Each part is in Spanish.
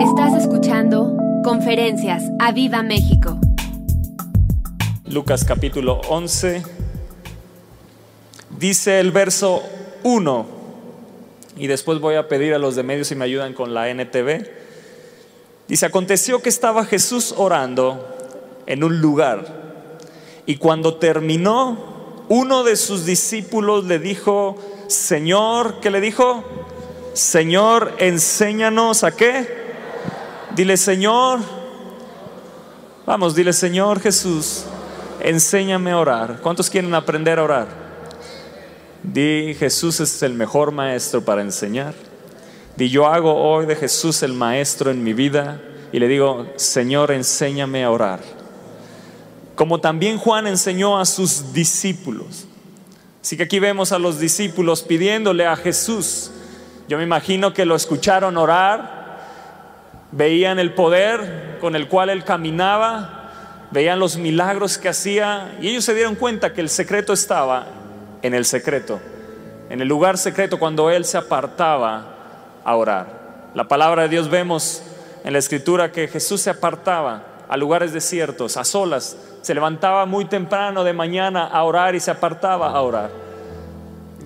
Estás escuchando Conferencias a Viva México. Lucas capítulo 11. Dice el verso 1. Y después voy a pedir a los de medios si me ayudan con la NTV. Dice, aconteció que estaba Jesús orando en un lugar. Y cuando terminó, uno de sus discípulos le dijo, Señor, ¿qué le dijo? Señor, enséñanos a qué. Dile, Señor, vamos, dile, Señor Jesús, enséñame a orar. ¿Cuántos quieren aprender a orar? Di, Jesús es el mejor maestro para enseñar. Di, yo hago hoy de Jesús el maestro en mi vida y le digo, Señor, enséñame a orar. Como también Juan enseñó a sus discípulos. Así que aquí vemos a los discípulos pidiéndole a Jesús. Yo me imagino que lo escucharon orar, veían el poder con el cual él caminaba, veían los milagros que hacía y ellos se dieron cuenta que el secreto estaba en el secreto, en el lugar secreto cuando él se apartaba a orar. La palabra de Dios vemos en la escritura que Jesús se apartaba a lugares desiertos, a solas, se levantaba muy temprano de mañana a orar y se apartaba a orar.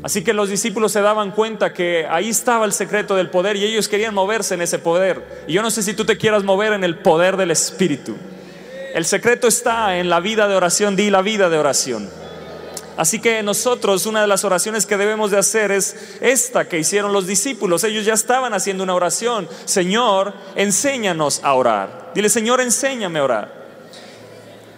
Así que los discípulos se daban cuenta que ahí estaba el secreto del poder y ellos querían moverse en ese poder. Y yo no sé si tú te quieras mover en el poder del Espíritu. El secreto está en la vida de oración, di la vida de oración. Así que nosotros una de las oraciones que debemos de hacer es esta que hicieron los discípulos. Ellos ya estaban haciendo una oración. Señor, enséñanos a orar. Dile, Señor, enséñame a orar.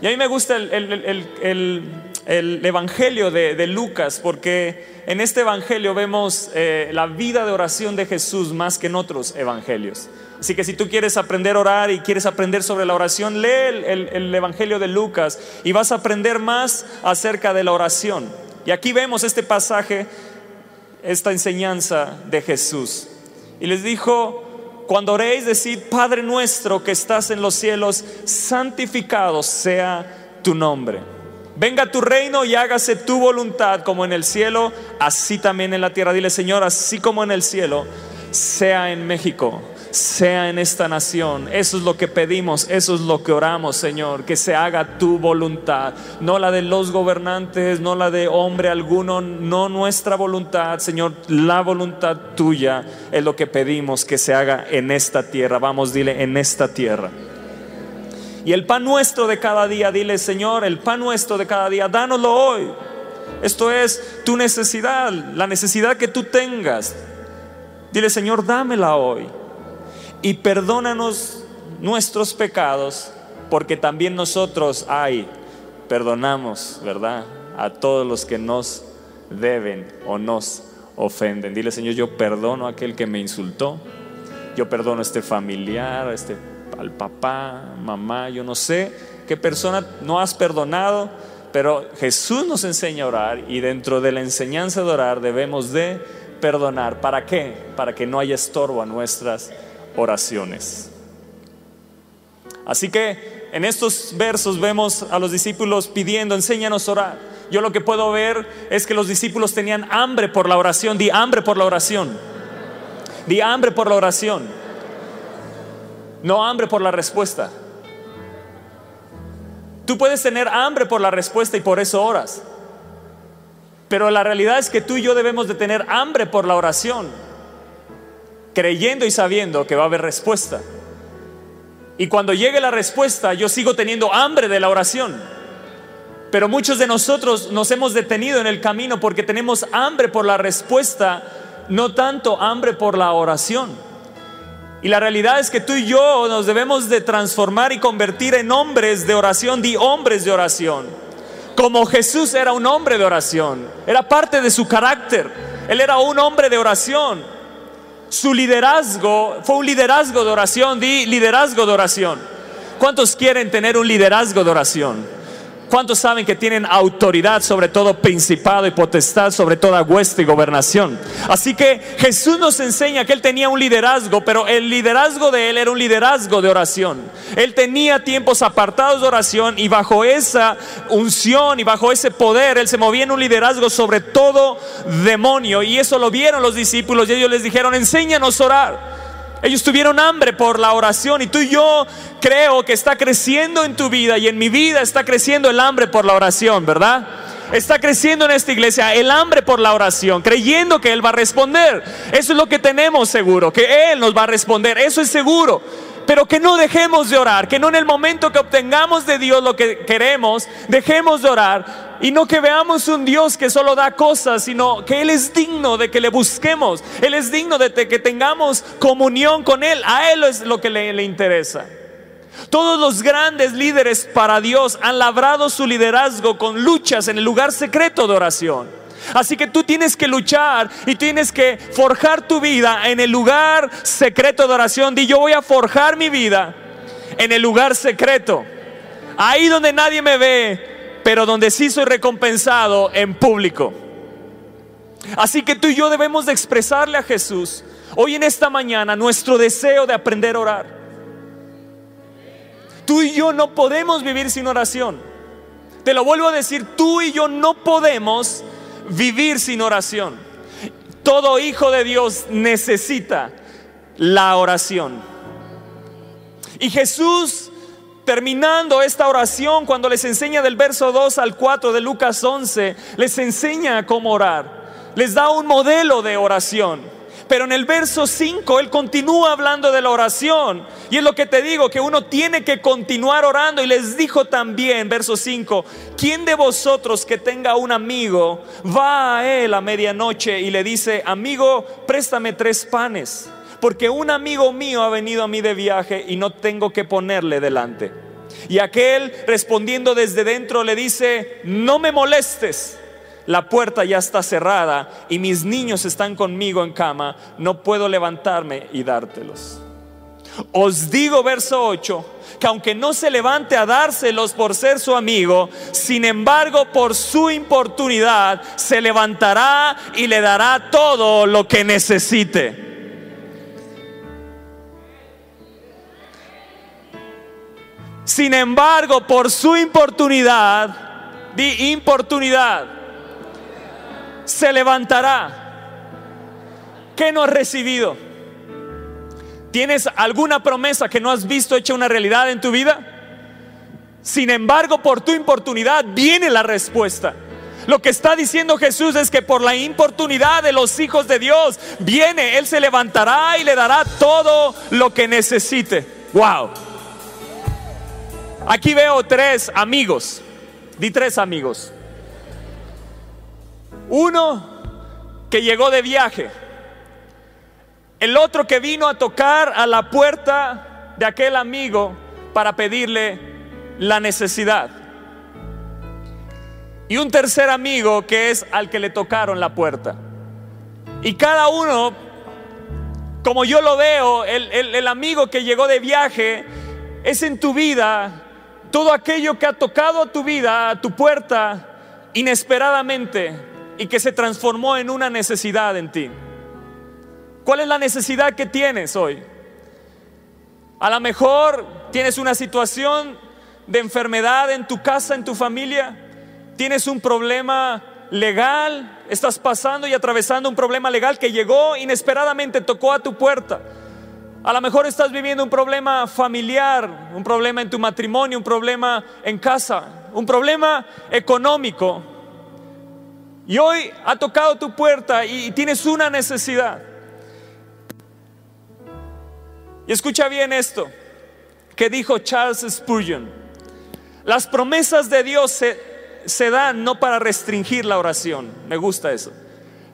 Y a mí me gusta el, Evangelio de Lucas porque en este Evangelio vemos eh, la vida de oración de Jesús más que en otros Evangelios. Así que si tú quieres aprender a orar y quieres aprender sobre la oración, lee el, Evangelio de Lucas y vas a aprender más acerca de la oración. Y aquí vemos este pasaje, esta enseñanza de Jesús. Y les dijo, cuando oréis, decid, Padre nuestro que estás en los cielos, santificado sea tu nombre. Venga tu reino y hágase tu voluntad como en el cielo, así también en la tierra. Dile, Señor, así como en el cielo, sea en México, sea en esta nación. Eso es lo que pedimos, eso es lo que oramos, Señor, que se haga tu voluntad, no la de los gobernantes, no la de hombre alguno, no nuestra voluntad, Señor, la voluntad tuya es lo que pedimos que se haga en esta tierra. Vamos, dile, en esta tierra. Y el pan nuestro de cada día, dile Señor, el pan nuestro de cada día, dánoslo hoy. Esto es tu necesidad, la necesidad que tú tengas. Dile Señor, dámela hoy. Y perdónanos nuestros pecados, porque también nosotros, hay, perdonamos, ¿verdad? A todos los que nos deben o nos ofenden. Dile Señor, yo perdono a aquel que me insultó. Yo perdono a este familiar, a este al papá, mamá, yo no sé qué persona no has perdonado, pero Jesús nos enseña a orar y dentro de la enseñanza de orar debemos de perdonar. ¿Para qué? Para que no haya estorbo a nuestras oraciones. Así que en estos versos vemos a los discípulos pidiendo, enséñanos a orar. Yo lo que puedo ver es que los discípulos tenían hambre por la oración, di hambre por la oración. Di hambre por la oración no hambre por la respuesta. Tú puedes tener hambre por la respuesta y por eso oras. Pero la realidad es que tú y yo debemos de tener hambre por la oración, creyendo y sabiendo que va a haber respuesta. Y cuando llegue la respuesta, yo sigo teniendo hambre de la oración. Pero muchos de nosotros nos hemos detenido en el camino porque tenemos hambre por la respuesta, no tanto hambre por la oración. Y la realidad es que tú y yo nos debemos de transformar y convertir en hombres de oración, di hombres de oración. Como Jesús era un hombre de oración, era parte de su carácter. Él era un hombre de oración. Su liderazgo fue un liderazgo de oración, di liderazgo de oración. ¿Cuántos quieren tener un liderazgo de oración? ¿Cuántos saben que tienen autoridad sobre todo principado y potestad, sobre toda hueste y gobernación? Así que Jesús nos enseña que él tenía un liderazgo, pero el liderazgo de él era un liderazgo de oración. Él tenía tiempos apartados de oración y bajo esa unción y bajo ese poder, él se movía en un liderazgo sobre todo demonio. Y eso lo vieron los discípulos y ellos les dijeron, enséñanos a orar. Ellos tuvieron hambre por la oración y tú y yo creo que está creciendo en tu vida y en mi vida está creciendo el hambre por la oración, ¿verdad? Está creciendo en esta iglesia el hambre por la oración, creyendo que Él va a responder. Eso es lo que tenemos seguro, que Él nos va a responder, eso es seguro. Pero que no dejemos de orar, que no en el momento que obtengamos de Dios lo que queremos, dejemos de orar y no que veamos un Dios que solo da cosas, sino que Él es digno de que le busquemos, Él es digno de que tengamos comunión con Él, a Él es lo que le, le interesa. Todos los grandes líderes para Dios han labrado su liderazgo con luchas en el lugar secreto de oración. Así que tú tienes que luchar y tienes que forjar tu vida en el lugar secreto de oración. Di yo voy a forjar mi vida en el lugar secreto. Ahí donde nadie me ve, pero donde sí soy recompensado en público. Así que tú y yo debemos de expresarle a Jesús hoy en esta mañana nuestro deseo de aprender a orar. Tú y yo no podemos vivir sin oración. Te lo vuelvo a decir, tú y yo no podemos vivir sin oración. Todo hijo de Dios necesita la oración. Y Jesús, terminando esta oración, cuando les enseña del verso 2 al 4 de Lucas 11, les enseña cómo orar. Les da un modelo de oración. Pero en el verso 5 él continúa hablando de la oración. Y es lo que te digo, que uno tiene que continuar orando. Y les dijo también, verso 5, ¿quién de vosotros que tenga un amigo va a él a medianoche y le dice, amigo, préstame tres panes? Porque un amigo mío ha venido a mí de viaje y no tengo que ponerle delante. Y aquel respondiendo desde dentro le dice, no me molestes la puerta ya está cerrada y mis niños están conmigo en cama, no puedo levantarme y dártelos. Os digo, verso 8, que aunque no se levante a dárselos por ser su amigo, sin embargo por su importunidad se levantará y le dará todo lo que necesite. Sin embargo, por su importunidad, di importunidad, se levantará. ¿Qué no has recibido? ¿Tienes alguna promesa que no has visto hecha una realidad en tu vida? Sin embargo, por tu importunidad viene la respuesta. Lo que está diciendo Jesús es que por la importunidad de los hijos de Dios viene, Él se levantará y le dará todo lo que necesite. Wow. Aquí veo tres amigos. Di tres amigos. Uno que llegó de viaje. El otro que vino a tocar a la puerta de aquel amigo para pedirle la necesidad. Y un tercer amigo que es al que le tocaron la puerta. Y cada uno, como yo lo veo, el, amigo que llegó de viaje es en tu vida todo aquello que ha tocado a tu vida, a tu puerta, inesperadamente y que se transformó en una necesidad en ti. ¿Cuál es la necesidad que tienes hoy? A lo mejor tienes una situación de enfermedad en tu casa, en tu familia. Tienes un problema legal. Estás pasando y atravesando un problema legal que llegó inesperadamente, tocó a tu puerta. A lo mejor estás viviendo un problema familiar, un problema en tu matrimonio, un problema en casa, un problema económico. Y hoy ha tocado tu puerta y tienes una necesidad. Y escucha bien esto que dijo Charles Spurgeon. Las promesas de Dios se, se dan no para restringir la oración. Me gusta eso.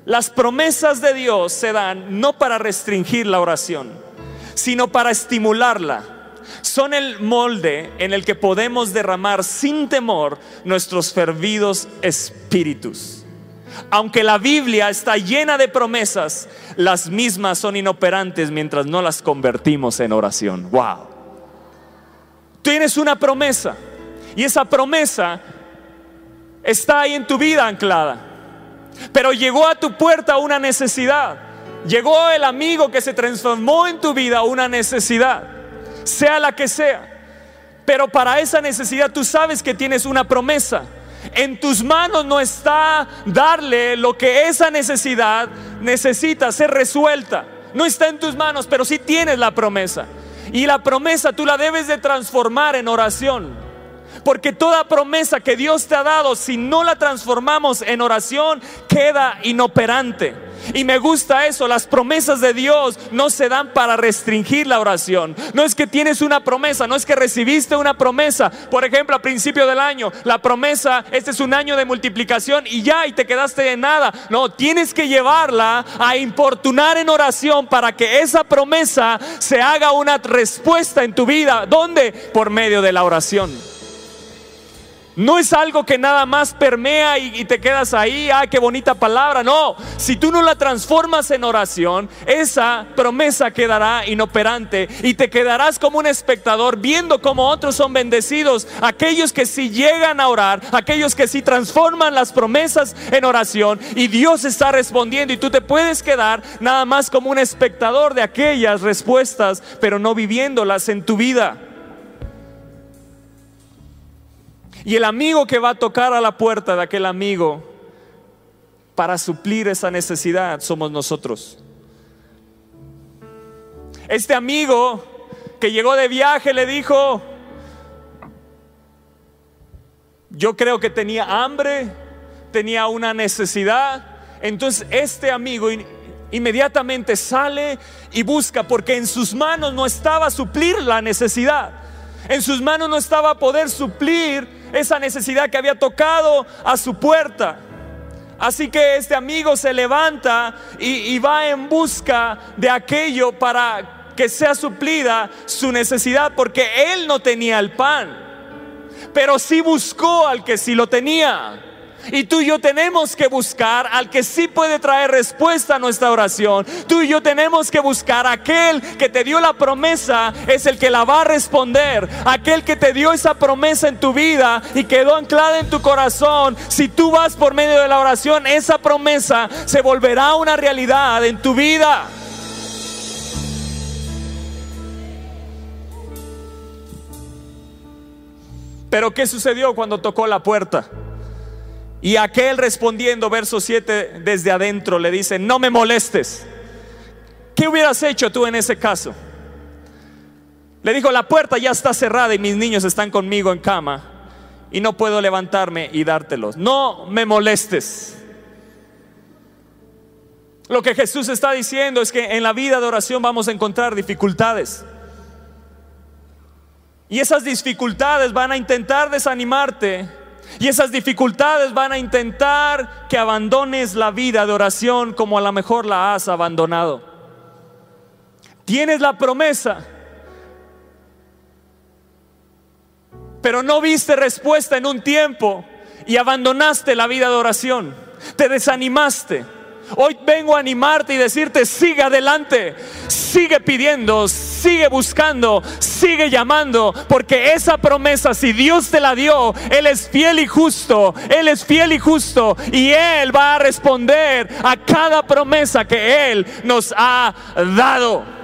Las promesas de Dios se dan no para restringir la oración, sino para estimularla. Son el molde en el que podemos derramar sin temor nuestros fervidos espíritus. Aunque la Biblia está llena de promesas, las mismas son inoperantes mientras no las convertimos en oración. Wow. Tienes una promesa y esa promesa está ahí en tu vida anclada. Pero llegó a tu puerta una necesidad. Llegó el amigo que se transformó en tu vida una necesidad, sea la que sea. Pero para esa necesidad tú sabes que tienes una promesa en tus manos no está darle lo que esa necesidad necesita ser resuelta. no está en tus manos, pero sí tienes la promesa. Y la promesa tú la debes de transformar en oración. Porque toda promesa que Dios te ha dado, si no la transformamos en oración, queda inoperante. Y me gusta eso, las promesas de Dios no se dan para restringir la oración. No es que tienes una promesa, no es que recibiste una promesa. Por ejemplo, a principio del año, la promesa, este es un año de multiplicación y ya, y te quedaste de nada. No, tienes que llevarla a importunar en oración para que esa promesa se haga una respuesta en tu vida. ¿Dónde? Por medio de la oración. No es algo que nada más permea y, te quedas ahí, ah, qué bonita palabra. No, si tú no la transformas en oración, esa promesa quedará inoperante y te quedarás como un espectador viendo cómo otros son bendecidos. Aquellos que sí llegan a orar, aquellos que sí transforman las promesas en oración y Dios está respondiendo y tú te puedes quedar nada más como un espectador de aquellas respuestas, pero no viviéndolas en tu vida. Y el amigo que va a tocar a la puerta de aquel amigo para suplir esa necesidad somos nosotros. Este amigo que llegó de viaje le dijo, yo creo que tenía hambre, tenía una necesidad. Entonces este amigo inmediatamente sale y busca porque en sus manos no estaba suplir la necesidad. En sus manos no estaba poder suplir esa necesidad que había tocado a su puerta. Así que este amigo se levanta y, va en busca de aquello para que sea suplida su necesidad, porque él no tenía el pan, pero sí buscó al que sí lo tenía. Y tú y yo tenemos que buscar al que sí puede traer respuesta a nuestra oración. Tú y yo tenemos que buscar aquel que te dio la promesa, es el que la va a responder. Aquel que te dio esa promesa en tu vida y quedó anclada en tu corazón. Si tú vas por medio de la oración, esa promesa se volverá una realidad en tu vida. Pero ¿qué sucedió cuando tocó la puerta? Y aquel respondiendo, verso 7, desde adentro le dice, no me molestes. ¿Qué hubieras hecho tú en ese caso? Le dijo, la puerta ya está cerrada y mis niños están conmigo en cama y no puedo levantarme y dártelos. No me molestes. Lo que Jesús está diciendo es que en la vida de oración vamos a encontrar dificultades. Y esas dificultades van a intentar desanimarte y esas dificultades van a intentar que abandones la vida de oración como a lo mejor la has abandonado. Tienes la promesa, pero no viste respuesta en un tiempo y abandonaste la vida de oración. Te desanimaste. Hoy vengo a animarte y decirte, sigue adelante, sigue pidiendo, sigue buscando, sigue llamando, porque esa promesa, si Dios te la dio, Él es fiel y justo, Él es fiel y justo, y Él va a responder a cada promesa que Él nos ha dado.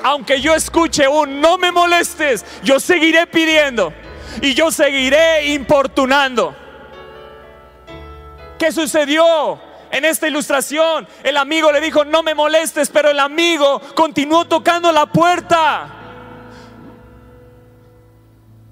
aunque yo escuche un no me molestes, yo seguiré pidiendo y yo seguiré importunando. ¿Qué sucedió? En esta ilustración, el amigo le dijo, no me molestes, pero el amigo continuó tocando la puerta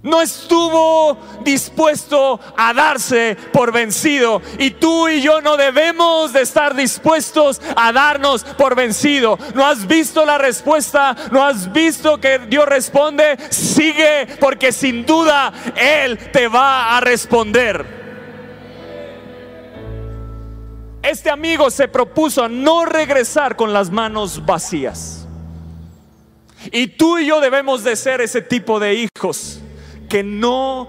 no estuvo dispuesto a darse por vencido. Y tú y yo no debemos de estar dispuestos a darnos por vencido. ¿No has visto la respuesta? ¿No has visto que Dios responde? Sigue porque sin duda Él te va a responder. Este amigo se propuso no regresar con las manos vacías. Y tú y yo debemos de ser ese tipo de hijos que no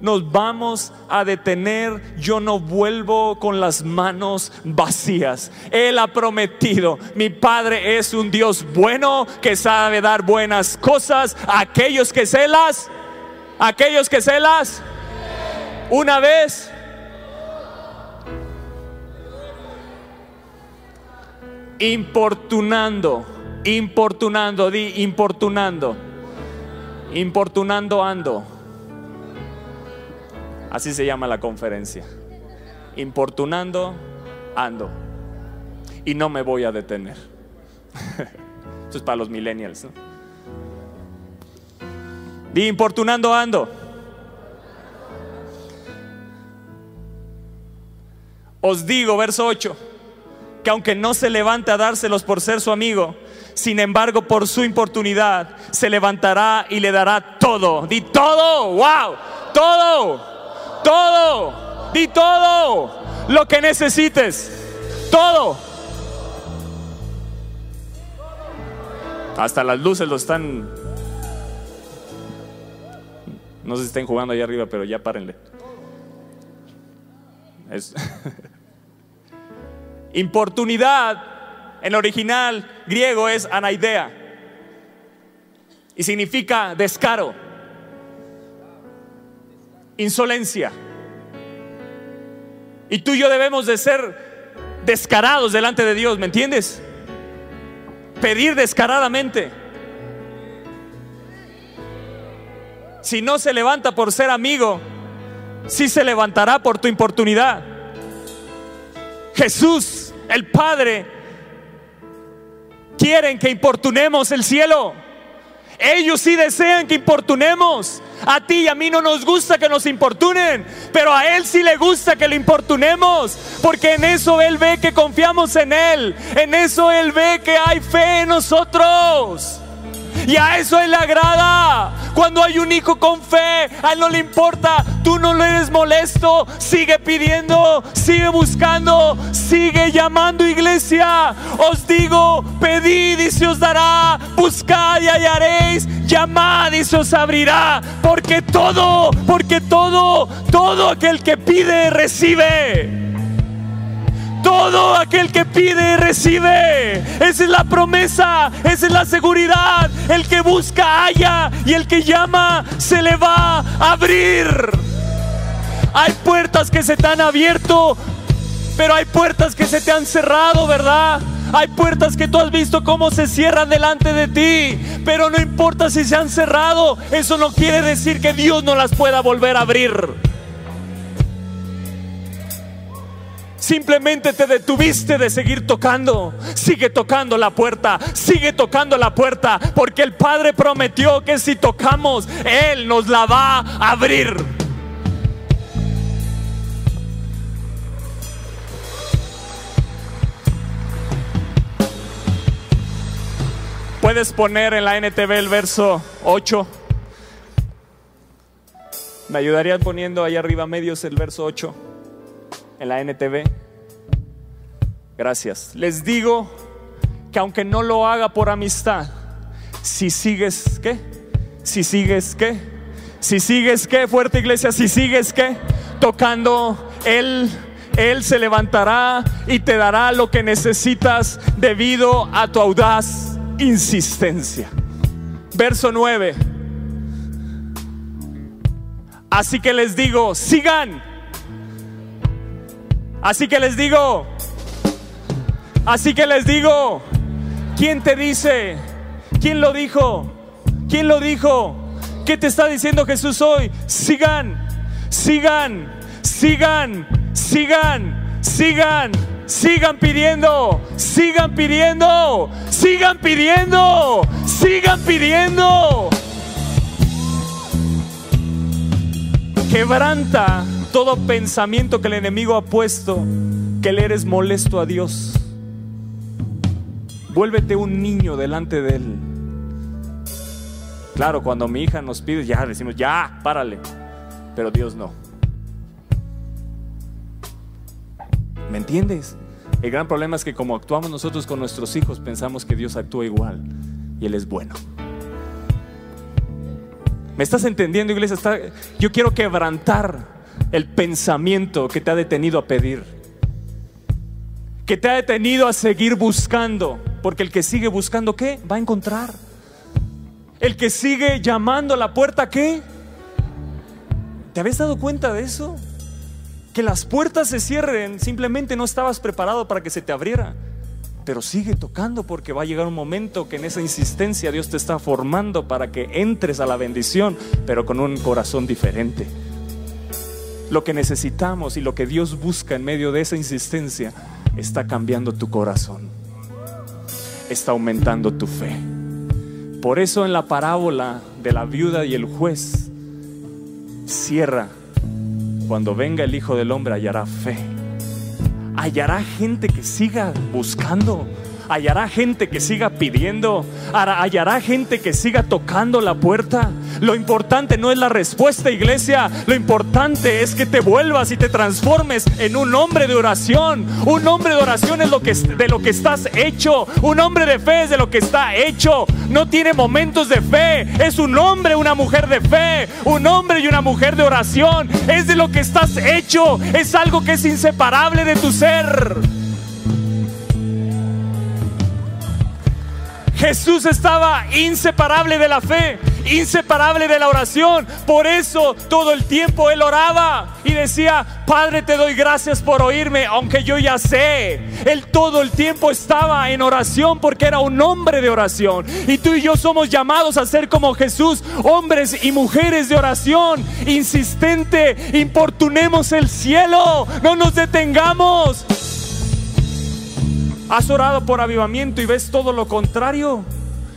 nos vamos a detener. Yo no vuelvo con las manos vacías. Él ha prometido, mi Padre es un Dios bueno que sabe dar buenas cosas a aquellos que se las, aquellos que se las, una vez. Importunando, importunando, di importunando importunando ando. Así se llama la conferencia. Importunando, ando. Y no me voy a detener. Esto es para los millennials. ¿no? Di importunando, ando. Os digo, verso 8, que aunque no se levante a dárselos por ser su amigo, sin embargo, por su importunidad, se levantará y le dará todo. Di todo, wow, todo, todo, di todo lo que necesites, todo. Hasta las luces lo están. No sé si estén jugando allá arriba, pero ya párenle. Importunidad en el original griego es anaidea y significa descaro, insolencia. Y tú y yo debemos de ser descarados delante de Dios, ¿me entiendes? Pedir descaradamente. Si no se levanta por ser amigo, sí se levantará por tu importunidad. Jesús, el Padre, quieren que importunemos el cielo. Ellos sí desean que importunemos. A ti y a mí no nos gusta que nos importunen, pero a Él sí le gusta que le importunemos, porque en eso Él ve que confiamos en Él, en eso Él ve que hay fe en nosotros. Y a eso Él le agrada. Cuando hay un hijo con fe, a Él no le importa. Tú no le eres molesto. Sigue pidiendo, sigue buscando, sigue llamando iglesia. Os digo, pedid y se os dará. Buscad y hallaréis. Llamad y se os abrirá. Porque todo, porque todo, todo aquel que pide, recibe. Todo aquel que pide recibe. Esa es la promesa, esa es la seguridad. El que busca halla y el que llama se le va a abrir. Hay puertas que se te han abierto, pero hay puertas que se te han cerrado, ¿verdad? Hay puertas que tú has visto cómo se cierran delante de ti, pero no importa si se han cerrado, eso no quiere decir que Dios no las pueda volver a abrir. Simplemente te detuviste de seguir tocando. Sigue tocando la puerta. Sigue tocando la puerta. Porque el Padre prometió que si tocamos, Él nos la va a abrir. Puedes poner en la NTV el verso 8. Me ayudarían poniendo ahí arriba medios el verso 8 en la NTV. Gracias. Les digo que aunque no lo haga por amistad, si sigues, ¿qué? Si sigues, ¿qué? Si sigues, ¿qué? Fuerte iglesia, si sigues, ¿qué? Tocando, Él, Él se levantará y te dará lo que necesitas debido a tu audaz insistencia. Verso 9. Así que les digo, sigan Así que les digo, así que les digo, ¿quién te dice? ¿Quién lo dijo? ¿Quién lo dijo? ¿Qué te está diciendo Jesús hoy? Sigan, sigan, sigan, sigan, sigan, sigan pidiendo, sigan pidiendo, sigan pidiendo, sigan pidiendo. Quebranta todo pensamiento que el enemigo ha puesto, que le eres molesto a Dios. Vuélvete un niño delante de Él. Claro, cuando mi hija nos pide, ya decimos, ya, párale. Pero Dios no. ¿Me entiendes? El gran problema es que como actuamos nosotros con nuestros hijos, pensamos que Dios actúa igual y Él es bueno. ¿Me estás entendiendo, iglesia? yo quiero quebrantar el pensamiento que te ha detenido a pedir, que te ha detenido a seguir buscando, porque el que sigue buscando, ¿qué? Va a encontrar. El que sigue llamando a la puerta, ¿qué? ¿Te habías dado cuenta de eso? Que las puertas se cierren, simplemente no estabas preparado para que se te abriera. Pero sigue tocando porque va a llegar un momento que en esa insistencia Dios te está formando para que entres a la bendición, pero con un corazón diferente. Lo que necesitamos y lo que Dios busca en medio de esa insistencia está cambiando tu corazón, está aumentando tu fe. Por eso en la parábola de la viuda y el juez cierra, cuando venga el Hijo del Hombre hallará fe, hallará gente que siga buscando hallará gente que siga pidiendo, hallará gente que siga tocando la puerta. Lo importante no es la respuesta, iglesia, lo importante es que te vuelvas y te transformes en un hombre de oración. Un hombre de oración es lo que, de lo que estás hecho, un hombre de fe es de lo que está hecho. No tiene momentos de fe, es un hombre, una mujer de fe, un hombre y una mujer de oración, es de lo que estás hecho, es algo que es inseparable de tu ser. Jesús estaba inseparable de la fe, inseparable de la oración. Por eso todo el tiempo él oraba y decía, Padre, te doy gracias por oírme, aunque yo ya sé. Él todo el tiempo estaba en oración porque era un hombre de oración. Y tú y yo somos llamados a ser como Jesús, hombres y mujeres de oración. Insistente, importunemos el cielo, no nos detengamos. Has orado por avivamiento y ves todo lo contrario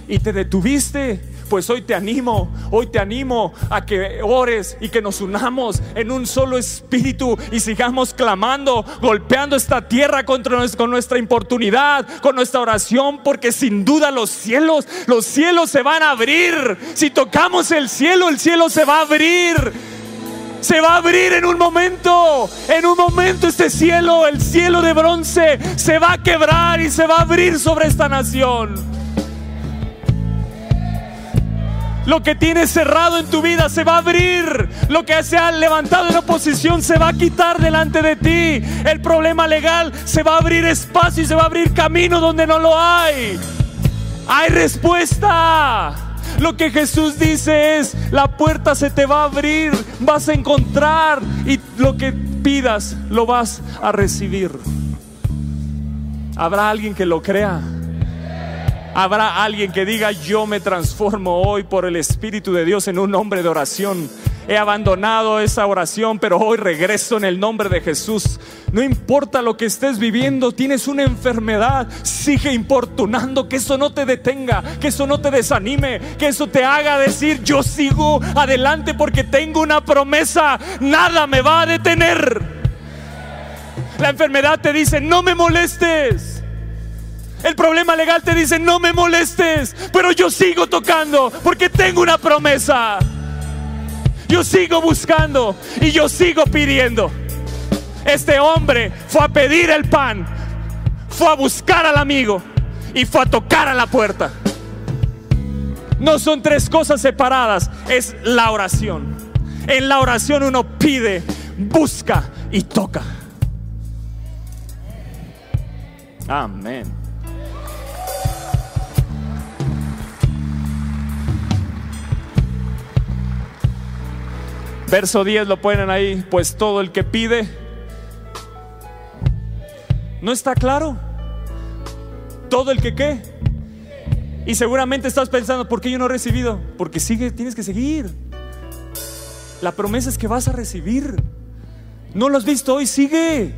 y te detuviste. Pues hoy te animo, hoy te animo a que ores y que nos unamos en un solo espíritu y sigamos clamando, golpeando esta tierra contra con nuestra importunidad, con nuestra oración, porque sin duda los cielos, los cielos se van a abrir. Si tocamos el cielo, el cielo se va a abrir se va a abrir en un momento. En un momento este cielo, el cielo de bronce, se va a quebrar y se va a abrir sobre esta nación. Lo que tienes cerrado en tu vida se va a abrir. Lo que se ha levantado en oposición se va a quitar delante de ti. El problema legal se va a abrir espacio y se va a abrir camino donde no lo hay. Hay respuesta. Lo que Jesús dice es, la puerta se te va a abrir, vas a encontrar y lo que pidas lo vas a recibir. ¿Habrá alguien que lo crea? Habrá alguien que diga, yo me transformo hoy por el Espíritu de Dios en un hombre de oración he abandonado esa oración, pero hoy regreso en el nombre de Jesús. No importa lo que estés viviendo, tienes una enfermedad, sigue importunando, que eso no te detenga, que eso no te desanime, que eso te haga decir, yo sigo adelante porque tengo una promesa, nada me va a detener. La enfermedad te dice, no me molestes. El problema legal te dice, no me molestes, pero yo sigo tocando porque tengo una promesa. Yo sigo buscando y yo sigo pidiendo. Este hombre fue a pedir el pan, fue a buscar al amigo y fue a tocar a la puerta. No son tres cosas separadas, es la oración. En la oración uno pide, busca y toca. Amén. Verso 10 lo ponen ahí, pues todo el que pide, ¿no está claro? Todo el que qué. Y seguramente estás pensando, ¿por qué yo no he recibido? Porque sigue, tienes que seguir. La promesa es que vas a recibir. No lo has visto hoy, sigue.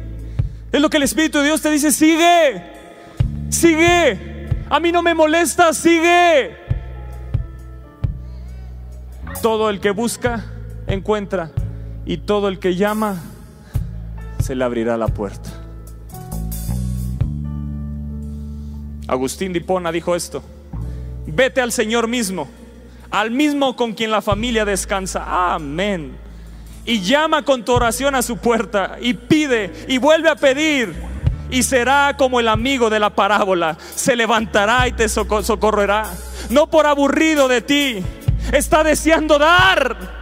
Es lo que el Espíritu de Dios te dice, sigue. Sigue. A mí no me molesta, sigue. Todo el que busca encuentra y todo el que llama se le abrirá la puerta. Agustín de Hipona dijo esto, vete al Señor mismo, al mismo con quien la familia descansa. Amén. Y llama con tu oración a su puerta y pide y vuelve a pedir y será como el amigo de la parábola. Se levantará y te socorrerá. No por aburrido de ti, está deseando dar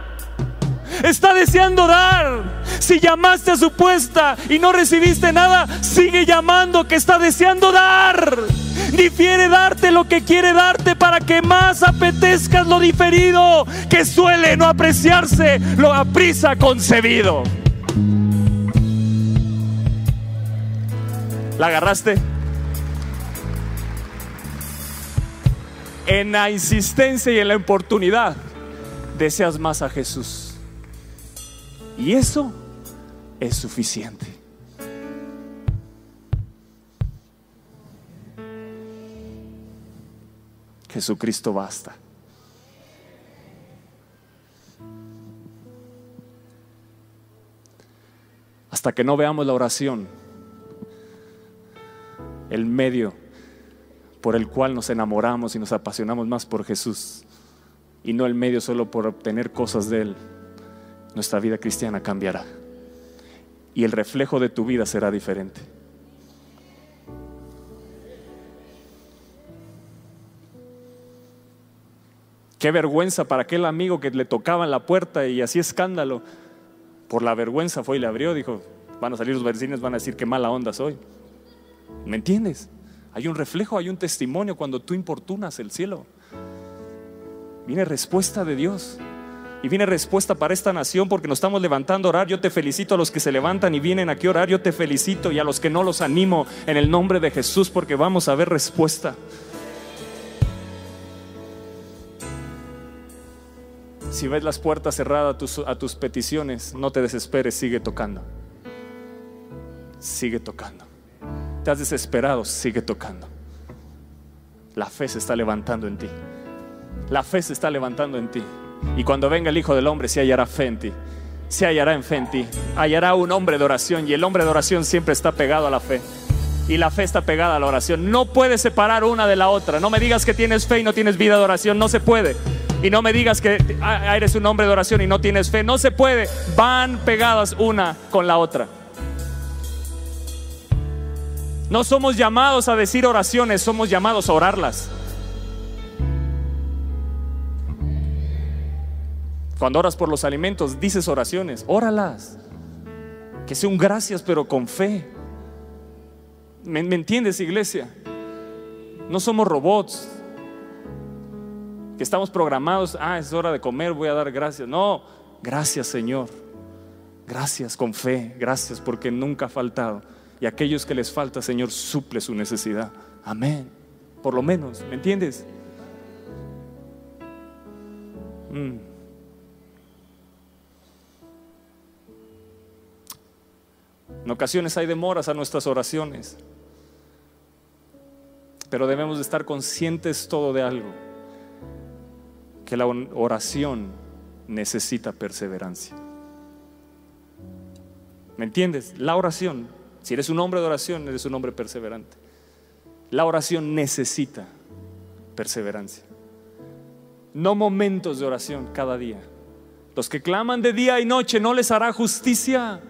Está deseando dar. Si llamaste a su puesta y no recibiste nada, sigue llamando que está deseando dar. Difiere darte lo que quiere darte para que más apetezcas lo diferido, que suele no apreciarse lo aprisa concebido. ¿La agarraste? En la insistencia y en la oportunidad, deseas más a Jesús. Y eso es suficiente. Jesucristo basta. Hasta que no veamos la oración, el medio por el cual nos enamoramos y nos apasionamos más por Jesús y no el medio solo por obtener cosas de Él, nuestra vida cristiana cambiará y el reflejo de tu vida será diferente. Qué vergüenza para aquel amigo que le tocaba en la puerta y hacía escándalo. Por la vergüenza fue y le abrió, dijo, van a salir los vecinos, van a decir qué mala onda soy. ¿Me entiendes? Hay un reflejo, hay un testimonio cuando tú importunas el cielo. Viene respuesta de Dios. Y viene respuesta para esta nación porque nos estamos levantando a orar. Yo te felicito a los que se levantan y vienen aquí a orar. Yo te felicito y a los que no los animo en el nombre de Jesús porque vamos a ver respuesta. Si ves las puertas cerradas a tus, a tus peticiones, no te desesperes, sigue tocando. Sigue tocando. Te has desesperado, sigue tocando. La fe se está levantando en ti. La fe se está levantando en ti. Y cuando venga el Hijo del Hombre, se hallará fe en ti. Se hallará en fe. Hallará un hombre de oración. Y el hombre de oración siempre está pegado a la fe. Y la fe está pegada a la oración. No puedes separar una de la otra. No me digas que tienes fe y no tienes vida de oración. No se puede. Y no me digas que ah, eres un hombre de oración y no tienes fe. No se puede. Van pegadas una con la otra. No somos llamados a decir oraciones, somos llamados a orarlas. Cuando oras por los alimentos, dices oraciones, óralas. Que sea un gracias, pero con fe. ¿Me, entiendes, iglesia? No somos robots que estamos programados, ah, es hora de comer, voy a dar gracias. No, gracias Señor. Gracias con fe, gracias porque nunca ha faltado. Y aquellos que les falta, Señor, suple su necesidad. Amén. Por lo menos, ¿me entiendes? Mm. En ocasiones hay demoras a nuestras oraciones, pero debemos de estar conscientes todo de algo que la oración necesita perseverancia. ¿Me entiendes? La oración, si eres un hombre de oración, eres un hombre perseverante. La oración necesita perseverancia. No momentos de oración cada día. Los que claman de día y noche no les hará justicia.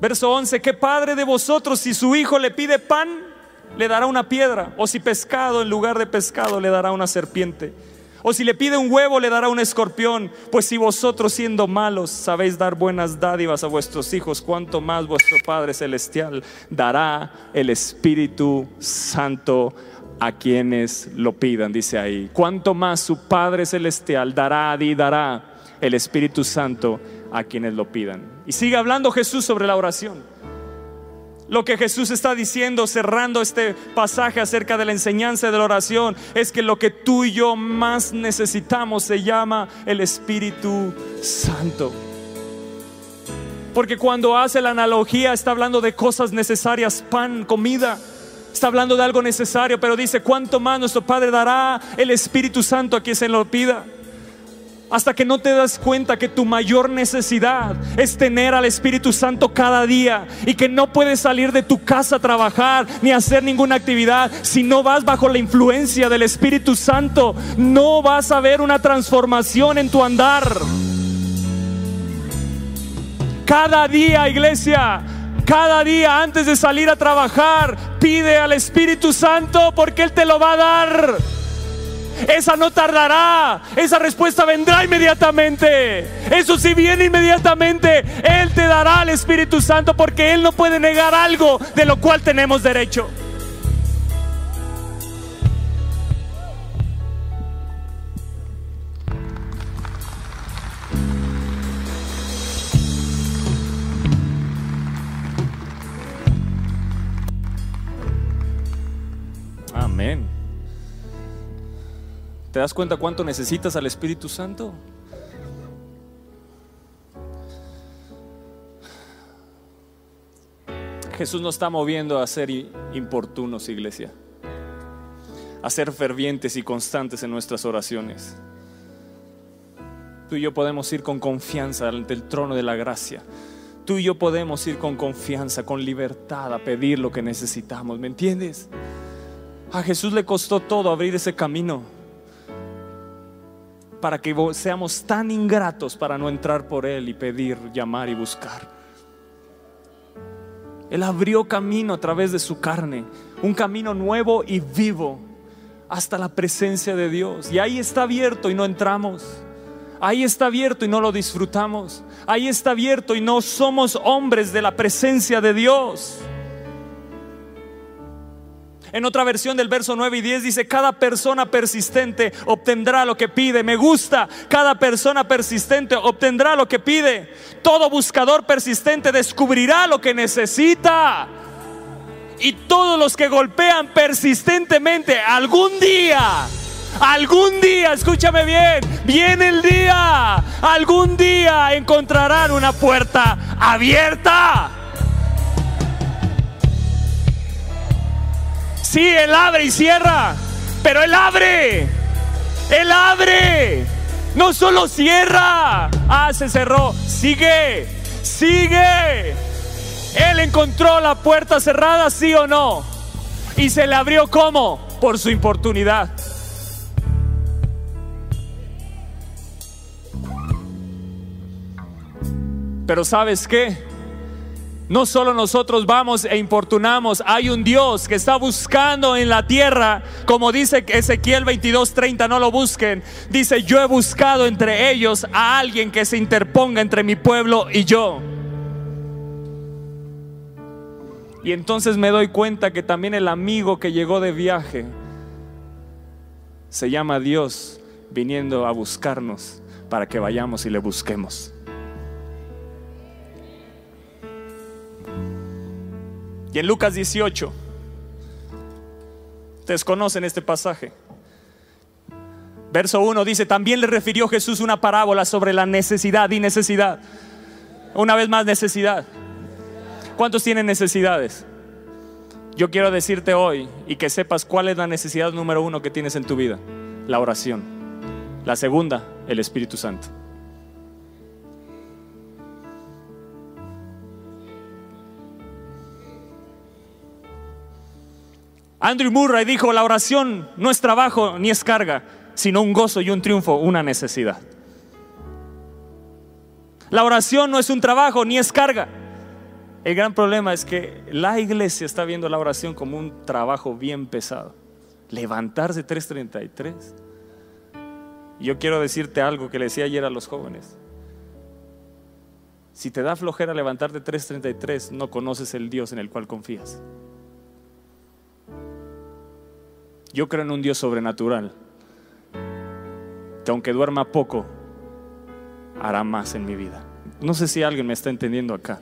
Verso 11, ¿qué padre de vosotros si su hijo le pide pan le dará una piedra. O si pescado en lugar de pescado le dará una serpiente. O si le pide un huevo le dará un escorpión. Pues si vosotros siendo malos sabéis dar buenas dádivas a vuestros hijos, cuanto más vuestro Padre Celestial dará el Espíritu Santo a quienes lo pidan, dice ahí. Cuanto más su Padre Celestial dará y dará el Espíritu Santo a quienes lo pidan. Y sigue hablando Jesús sobre la oración. Lo que Jesús está diciendo cerrando este pasaje acerca de la enseñanza de la oración es que lo que tú y yo más necesitamos se llama el Espíritu Santo. Porque cuando hace la analogía está hablando de cosas necesarias, pan, comida. Está hablando de algo necesario, pero dice, ¿cuánto más nuestro Padre dará el Espíritu Santo a quien se lo pida? Hasta que no te das cuenta que tu mayor necesidad es tener al Espíritu Santo cada día y que no puedes salir de tu casa a trabajar ni hacer ninguna actividad si no vas bajo la influencia del Espíritu Santo. No vas a ver una transformación en tu andar. Cada día, iglesia, cada día antes de salir a trabajar, pide al Espíritu Santo porque Él te lo va a dar. Esa no tardará. Esa respuesta vendrá inmediatamente. Eso sí viene inmediatamente. Él te dará el Espíritu Santo porque Él no puede negar algo de lo cual tenemos derecho. Amén. ¿Te das cuenta cuánto necesitas al Espíritu Santo? Jesús nos está moviendo a ser importunos, iglesia, a ser fervientes y constantes en nuestras oraciones. Tú y yo podemos ir con confianza ante el trono de la gracia. Tú y yo podemos ir con confianza, con libertad a pedir lo que necesitamos, ¿me entiendes? A Jesús le costó todo abrir ese camino para que seamos tan ingratos para no entrar por Él y pedir, llamar y buscar. Él abrió camino a través de su carne, un camino nuevo y vivo hasta la presencia de Dios. Y ahí está abierto y no entramos. Ahí está abierto y no lo disfrutamos. Ahí está abierto y no somos hombres de la presencia de Dios. En otra versión del verso 9 y 10 dice, cada persona persistente obtendrá lo que pide. Me gusta, cada persona persistente obtendrá lo que pide. Todo buscador persistente descubrirá lo que necesita. Y todos los que golpean persistentemente algún día Algún día, escúchame bien, viene el día. Algún día encontrarán una puerta abierta. Sí, Él abre y cierra, pero Él abre. Él abre. No solo cierra. Ah, se cerró. Sigue. Sigue. Él encontró la puerta cerrada, sí o no. Y se le abrió como? Por su importunidad. Pero ¿sabes qué? No solo nosotros vamos e importunamos, hay un Dios que está buscando en la tierra, como dice Ezequiel 22:30, no lo busquen. Dice, yo he buscado entre ellos a alguien que se interponga entre mi pueblo y yo. Y entonces me doy cuenta que también el amigo que llegó de viaje se llama Dios viniendo a buscarnos para que vayamos y le busquemos. Y en Lucas 18, ustedes conocen este pasaje. Verso 1 dice, también le refirió Jesús una parábola sobre la necesidad y necesidad. Una vez más, necesidad. ¿Cuántos tienen necesidades? Yo quiero decirte hoy y que sepas cuál es la necesidad número uno que tienes en tu vida. La oración. La segunda, el Espíritu Santo. Andrew Murray dijo, la oración no es trabajo ni es carga, sino un gozo y un triunfo, una necesidad. La oración no es un trabajo ni es carga. El gran problema es que la iglesia está viendo la oración como un trabajo bien pesado. Levantarse 3.33. Yo quiero decirte algo que le decía ayer a los jóvenes. Si te da flojera levantarte 3.33, no conoces el Dios en el cual confías. Yo creo en un Dios sobrenatural, que aunque duerma poco, hará más en mi vida. No sé si alguien me está entendiendo acá,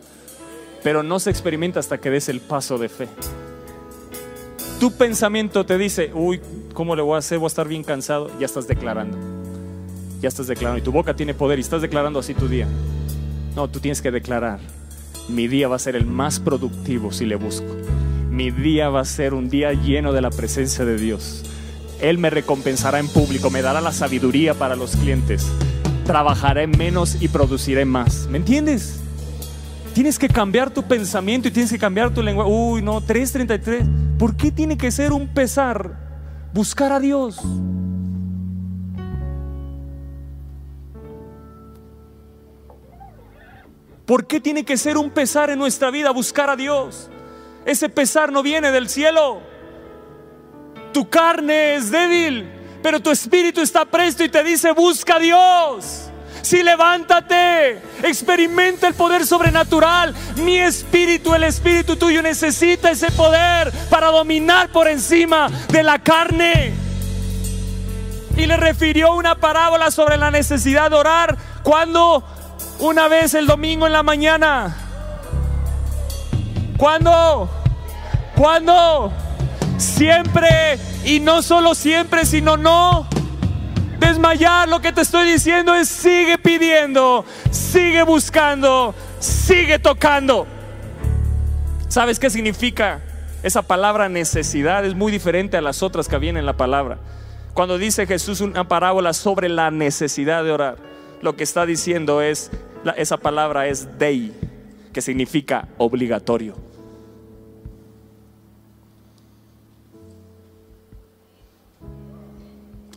pero no se experimenta hasta que des el paso de fe. Tu pensamiento te dice, uy, ¿cómo le voy a hacer? Voy a estar bien cansado. Ya estás declarando. Ya estás declarando. Y tu boca tiene poder y estás declarando así tu día. No, tú tienes que declarar. Mi día va a ser el más productivo si le busco mi día va a ser un día lleno de la presencia de Dios. Él me recompensará en público, me dará la sabiduría para los clientes. Trabajaré menos y produciré más. ¿Me entiendes? Tienes que cambiar tu pensamiento y tienes que cambiar tu lenguaje. Uy, no, 333. ¿Por qué tiene que ser un pesar buscar a Dios? ¿Por qué tiene que ser un pesar en nuestra vida buscar a Dios? Ese pesar no viene del cielo. Tu carne es débil, pero tu espíritu está presto y te dice, busca a Dios. Si levántate, experimenta el poder sobrenatural. Mi espíritu, el espíritu tuyo necesita ese poder para dominar por encima de la carne. Y le refirió una parábola sobre la necesidad de orar cuando una vez el domingo en la mañana. Cuando cuando Siempre y no solo siempre, sino no desmayar. Lo que te estoy diciendo es sigue pidiendo, sigue buscando, sigue tocando. ¿Sabes qué significa esa palabra necesidad? Es muy diferente a las otras que vienen en la palabra. Cuando dice Jesús una parábola sobre la necesidad de orar, lo que está diciendo es, esa palabra es dei, que significa obligatorio.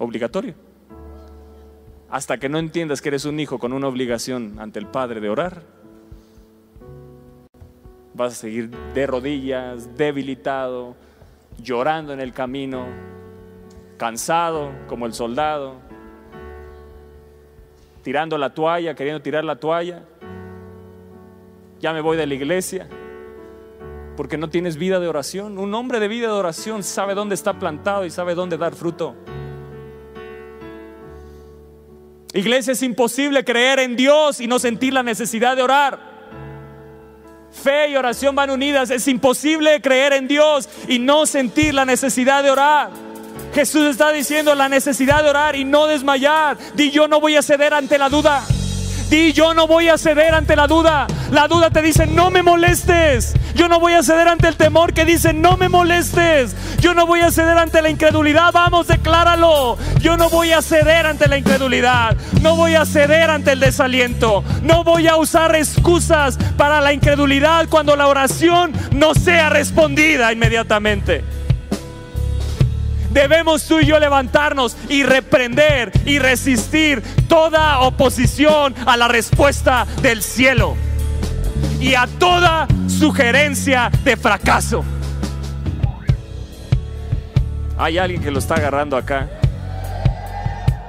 Obligatorio. Hasta que no entiendas que eres un hijo con una obligación ante el Padre de orar, vas a seguir de rodillas, debilitado, llorando en el camino, cansado como el soldado, tirando la toalla, queriendo tirar la toalla. Ya me voy de la iglesia porque no tienes vida de oración. Un hombre de vida de oración sabe dónde está plantado y sabe dónde dar fruto. Iglesia, es imposible creer en Dios y no sentir la necesidad de orar. Fe y oración van unidas. Es imposible creer en Dios y no sentir la necesidad de orar. Jesús está diciendo la necesidad de orar y no desmayar. Di yo no voy a ceder ante la duda. Di yo no voy a ceder ante la duda. La duda te dice no me molestes. Yo no voy a ceder ante el temor que dice no me molestes. Yo no voy a ceder ante la incredulidad. Vamos, decláralo. Yo no voy a ceder ante la incredulidad. No voy a ceder ante el desaliento. No voy a usar excusas para la incredulidad cuando la oración no sea respondida inmediatamente. Debemos tú y yo levantarnos y reprender y resistir toda oposición a la respuesta del cielo y a toda sugerencia de fracaso. Hay alguien que lo está agarrando acá.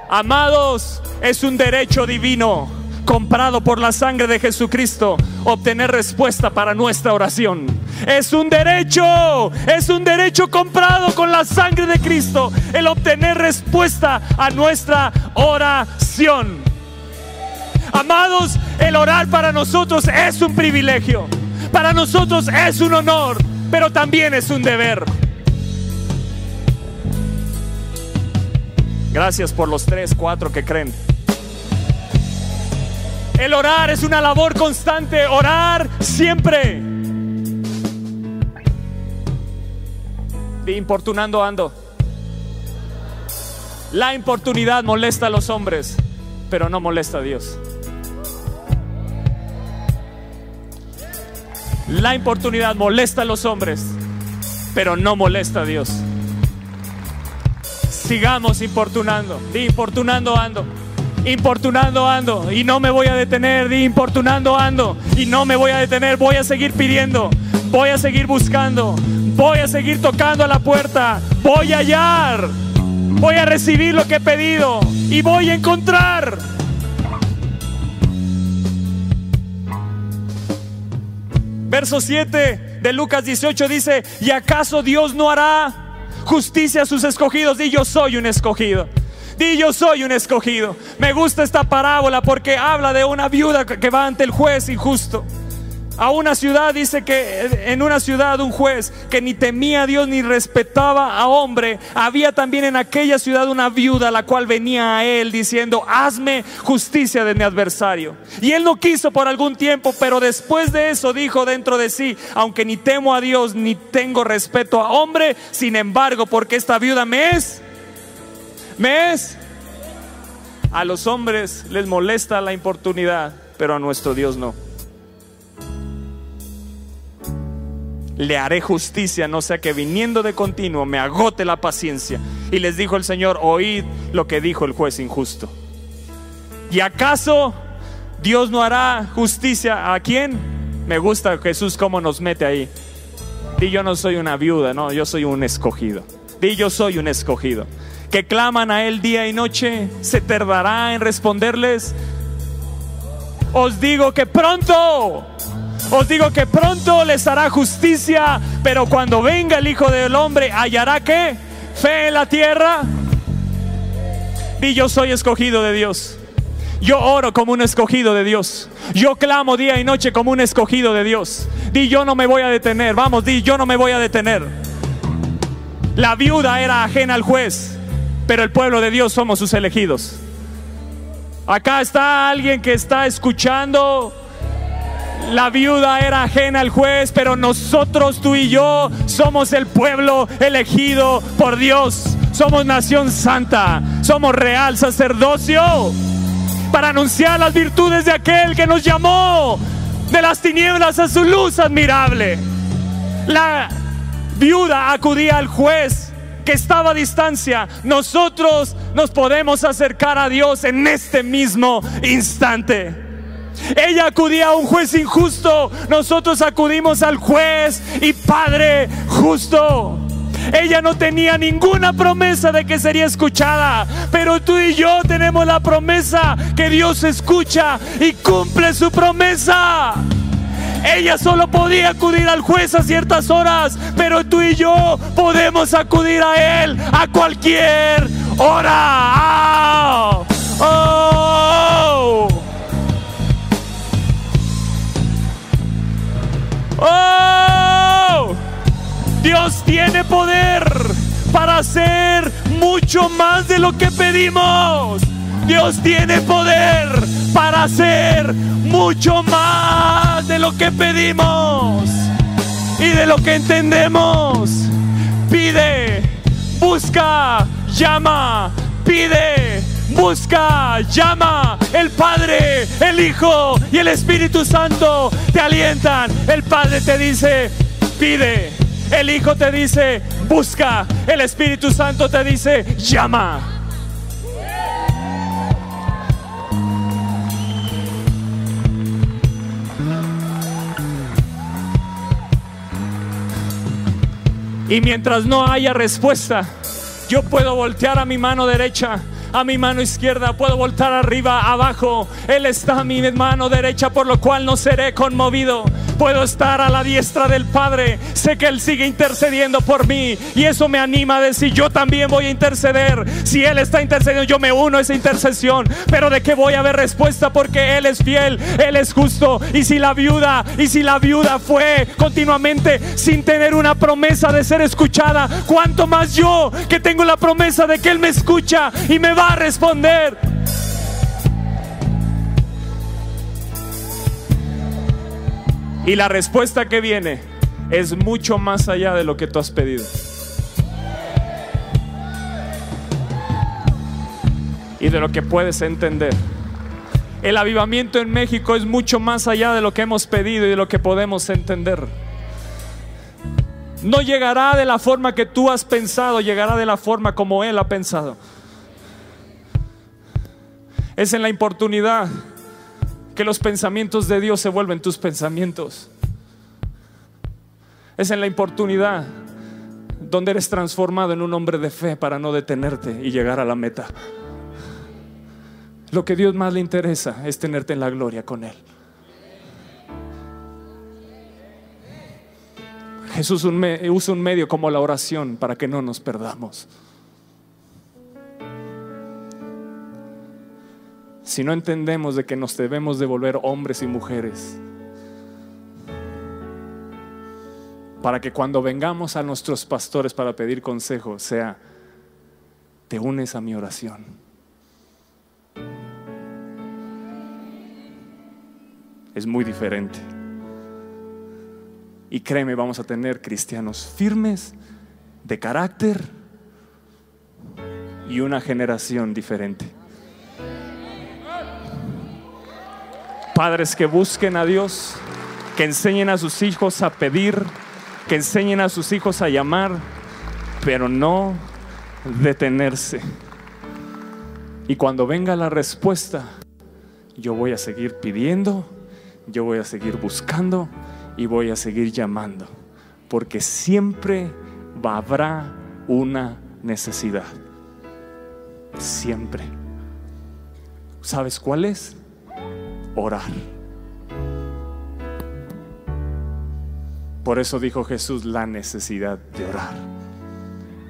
Amados, es un derecho divino comprado por la sangre de Jesucristo obtener respuesta para nuestra oración. Es un derecho, es un derecho comprado con la sangre de Cristo el obtener respuesta a nuestra oración. Amados, el orar para nosotros es un privilegio, para nosotros es un honor, pero también es un deber. Gracias por los tres, cuatro que creen. El orar es una labor constante, orar siempre. De importunando ando. La importunidad molesta a los hombres, pero no molesta a Dios. La importunidad molesta a los hombres, pero no molesta a Dios. Sigamos importunando, importunando ando importunando ando y no me voy a detener, importunando ando y no me voy a detener, voy a seguir pidiendo, voy a seguir buscando, voy a seguir tocando a la puerta, voy a hallar, voy a recibir lo que he pedido y voy a encontrar. Verso 7 de Lucas 18 dice, ¿y acaso Dios no hará justicia a sus escogidos? Y yo soy un escogido. Di yo soy un escogido. Me gusta esta parábola porque habla de una viuda que va ante el juez injusto. A una ciudad dice que en una ciudad un juez que ni temía a Dios ni respetaba a hombre, había también en aquella ciudad una viuda la cual venía a él diciendo, hazme justicia de mi adversario. Y él no quiso por algún tiempo, pero después de eso dijo dentro de sí, aunque ni temo a Dios ni tengo respeto a hombre, sin embargo, porque esta viuda me es ¿Me es? A los hombres les molesta la importunidad, pero a nuestro Dios no. Le haré justicia, no sea que viniendo de continuo me agote la paciencia. Y les dijo el Señor, oíd lo que dijo el juez injusto. ¿Y acaso Dios no hará justicia a quién? Me gusta Jesús cómo nos mete ahí. Di yo no soy una viuda, no, yo soy un escogido. Di yo soy un escogido que claman a Él día y noche, ¿se tardará en responderles? Os digo que pronto, os digo que pronto les hará justicia, pero cuando venga el Hijo del Hombre, ¿hallará qué? ¿Fe en la tierra? Y yo soy escogido de Dios. Yo oro como un escogido de Dios. Yo clamo día y noche como un escogido de Dios. Di yo no me voy a detener. Vamos, di yo no me voy a detener. La viuda era ajena al juez pero el pueblo de Dios somos sus elegidos. Acá está alguien que está escuchando La viuda era ajena al juez, pero nosotros, tú y yo, somos el pueblo elegido por Dios. Somos nación santa, somos real sacerdocio para anunciar las virtudes de aquel que nos llamó de las tinieblas a su luz admirable. La viuda acudía al juez que estaba a distancia. Nosotros nos podemos acercar a Dios en este mismo instante. Ella acudía a un juez injusto, nosotros acudimos al juez y Padre justo. Ella no tenía ninguna promesa de que sería escuchada, pero tú y yo tenemos la promesa que Dios escucha y cumple su promesa. Ella solo podía acudir al juez a ciertas horas, pero tú y yo podemos acudir a Él a cualquier hora. ¡Oh! ¡Oh! Dios tiene poder para hacer mucho más de lo que pedimos. Dios tiene poder para hacer mucho más de lo que pedimos y de lo que entendemos. Pide, busca, llama, pide, busca, llama. El Padre, el Hijo y el Espíritu Santo te alientan. El Padre te dice, pide. El Hijo te dice, busca. El Espíritu Santo te dice, llama. Y mientras no haya respuesta, yo puedo voltear a mi mano derecha a mi mano izquierda, puedo voltar arriba, abajo. Él está a mi mano derecha, por lo cual no seré conmovido. Puedo estar a la diestra del Padre. Sé que Él sigue intercediendo por mí. Y eso me anima a decir, yo también voy a interceder. Si Él está intercediendo, yo me uno a esa intercesión. Pero de qué voy a ver respuesta porque Él es fiel, Él es justo. Y si la viuda, y si la viuda fue continuamente sin tener una promesa de ser escuchada, cuánto más yo que tengo la promesa de que Él me escucha y me va a responder. Y la respuesta que viene es mucho más allá de lo que tú has pedido. Y de lo que puedes entender. El avivamiento en México es mucho más allá de lo que hemos pedido y de lo que podemos entender. No llegará de la forma que tú has pensado, llegará de la forma como Él ha pensado. Es en la importunidad que los pensamientos de Dios se vuelven tus pensamientos. Es en la importunidad donde eres transformado en un hombre de fe para no detenerte y llegar a la meta. Lo que Dios más le interesa es tenerte en la gloria con Él. Jesús usa un medio como la oración para que no nos perdamos. Si no entendemos de que nos debemos de volver hombres y mujeres, para que cuando vengamos a nuestros pastores para pedir consejo sea, te unes a mi oración. Es muy diferente. Y créeme, vamos a tener cristianos firmes, de carácter y una generación diferente. Padres que busquen a Dios, que enseñen a sus hijos a pedir, que enseñen a sus hijos a llamar, pero no detenerse. Y cuando venga la respuesta, yo voy a seguir pidiendo, yo voy a seguir buscando y voy a seguir llamando, porque siempre habrá una necesidad. Siempre. ¿Sabes cuál es? Orar. Por eso dijo Jesús la necesidad de orar.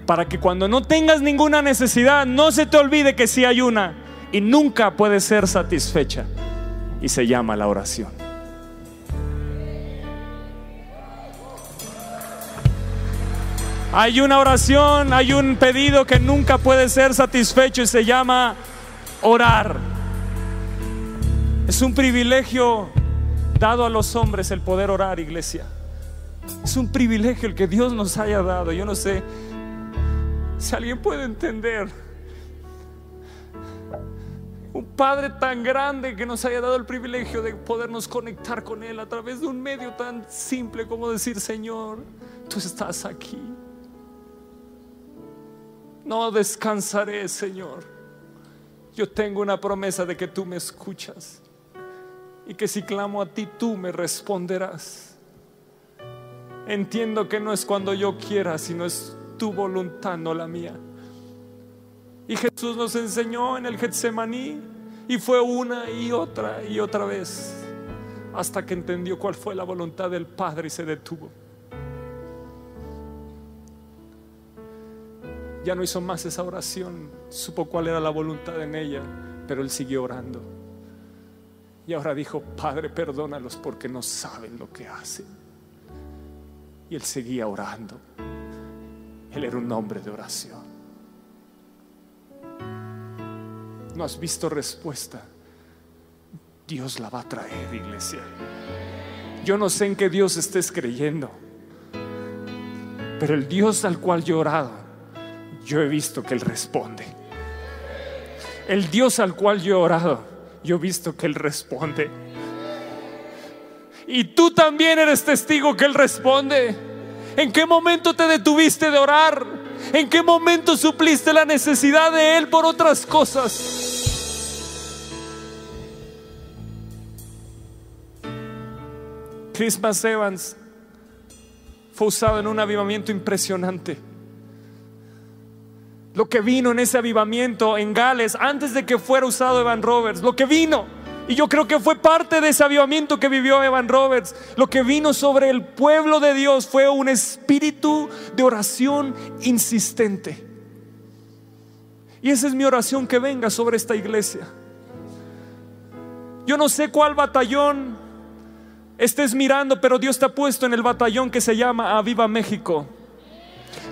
Para que cuando no tengas ninguna necesidad, no se te olvide que sí hay una y nunca puede ser satisfecha. Y se llama la oración. Hay una oración, hay un pedido que nunca puede ser satisfecho y se llama orar. Es un privilegio dado a los hombres el poder orar, iglesia. Es un privilegio el que Dios nos haya dado. Yo no sé si alguien puede entender. Un Padre tan grande que nos haya dado el privilegio de podernos conectar con Él a través de un medio tan simple como decir, Señor, tú estás aquí. No descansaré, Señor. Yo tengo una promesa de que tú me escuchas y que si clamo a ti, tú me responderás. Entiendo que no es cuando yo quiera, sino es tu voluntad, no la mía. Y Jesús nos enseñó en el Getsemaní y fue una y otra y otra vez hasta que entendió cuál fue la voluntad del Padre y se detuvo. Ya no hizo más esa oración, supo cuál era la voluntad en ella, pero él siguió orando. Y ahora dijo, Padre, perdónalos porque no saben lo que hacen. Y él seguía orando. Él era un hombre de oración. No has visto respuesta. Dios la va a traer, iglesia. Yo no sé en qué Dios estés creyendo, pero el Dios al cual yo he orado, yo he visto que Él responde. El Dios al cual yo he orado, yo he visto que Él responde. Y tú también eres testigo que Él responde. ¿En qué momento te detuviste de orar? ¿En qué momento supliste la necesidad de Él por otras cosas? Christmas Evans fue usado en un avivamiento impresionante. Lo que vino en ese avivamiento en Gales, antes de que fuera usado Evan Roberts, lo que vino, y yo creo que fue parte de ese avivamiento que vivió Evan Roberts, lo que vino sobre el pueblo de Dios fue un espíritu de oración insistente. Y esa es mi oración que venga sobre esta iglesia. Yo no sé cuál batallón estés mirando, pero Dios te ha puesto en el batallón que se llama Aviva México.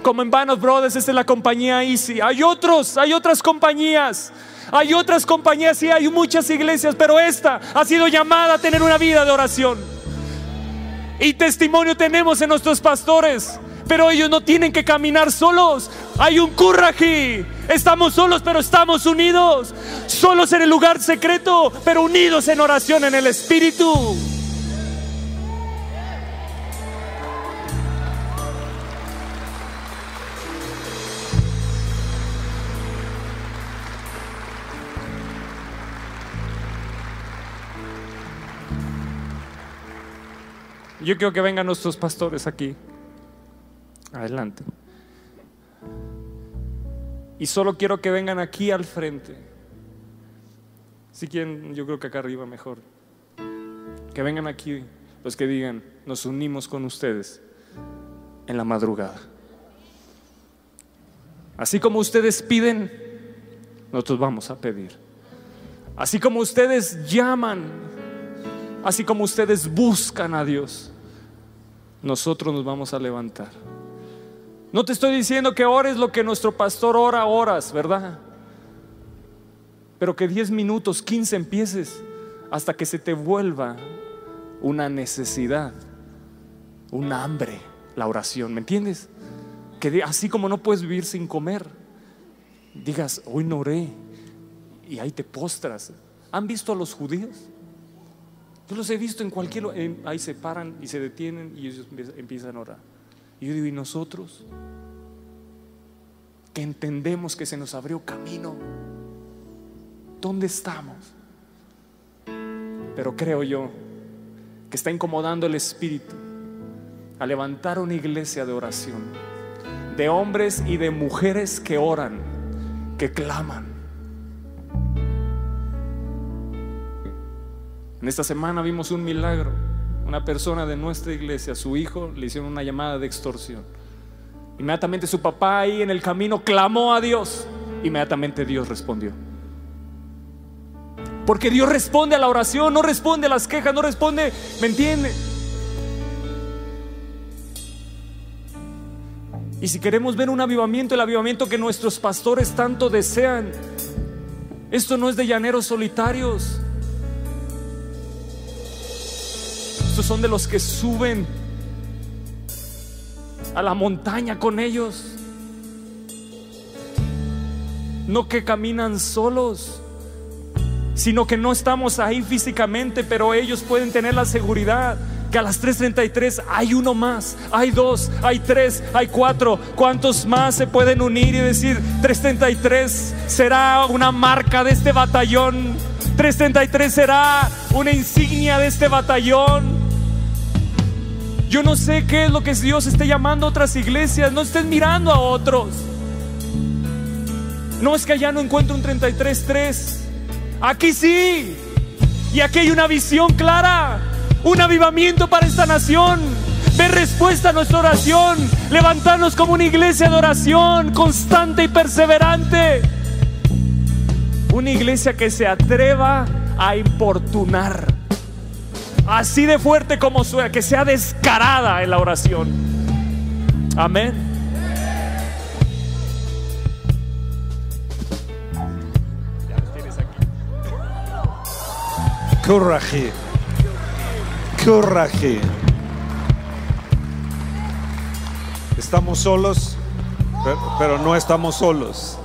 Como en Vanos Brothers, esta es la compañía Easy. Hay otros, hay otras compañías. Hay otras compañías y hay muchas iglesias, pero esta ha sido llamada a tener una vida de oración. Y testimonio tenemos en nuestros pastores, pero ellos no tienen que caminar solos. Hay un curraji. Estamos solos, pero estamos unidos. Solos en el lugar secreto, pero unidos en oración en el Espíritu. Yo quiero que vengan nuestros pastores aquí. Adelante. Y solo quiero que vengan aquí al frente. Si quieren, yo creo que acá arriba mejor. Que vengan aquí los que digan, nos unimos con ustedes en la madrugada. Así como ustedes piden, nosotros vamos a pedir. Así como ustedes llaman, así como ustedes buscan a Dios, nosotros nos vamos a levantar. No te estoy diciendo que ores lo que nuestro pastor ora horas, ¿verdad? Pero que 10 minutos, 15 empieces hasta que se te vuelva una necesidad, un hambre, la oración, ¿me entiendes? Que así como no puedes vivir sin comer, digas, hoy no oré, y ahí te postras. ¿Han visto a los judíos? Yo los he visto en cualquier... ahí se paran y se detienen y ellos empiezan a orar. Y yo digo, ¿y nosotros? Que entendemos que se nos abrió camino. ¿Dónde estamos? Pero creo yo que está incomodando el Espíritu a levantar una iglesia de oración, de hombres y de mujeres que oran, que claman En esta semana vimos un milagro. Una persona de nuestra iglesia, su hijo, le hicieron una llamada de extorsión. Inmediatamente su papá ahí en el camino clamó a Dios. Inmediatamente Dios respondió. Porque Dios responde a la oración, no responde a las quejas, no responde, ¿me entiende? Y si queremos ver un avivamiento, el avivamiento que nuestros pastores tanto desean, esto no es de llaneros solitarios. Estos son de los que suben a la montaña con ellos. No que caminan solos, sino que no estamos ahí físicamente, pero ellos pueden tener la seguridad que a las 3.33 hay uno más, hay dos, hay tres, hay cuatro. ¿Cuántos más se pueden unir y decir 3.33 será una marca de este batallón? 333 será una insignia de este batallón. Yo no sé qué es lo que Dios esté llamando a otras iglesias. No estén mirando a otros. No es que allá no encuentro un 33.3. Aquí sí. Y aquí hay una visión clara. Un avivamiento para esta nación. Ver respuesta a nuestra oración. Levantarnos como una iglesia de oración constante y perseverante. Una iglesia que se atreva a importunar. Así de fuerte como suena, que sea descarada en la oración. Amén. Coraje. Coraje. Estamos solos, pero, pero no estamos solos.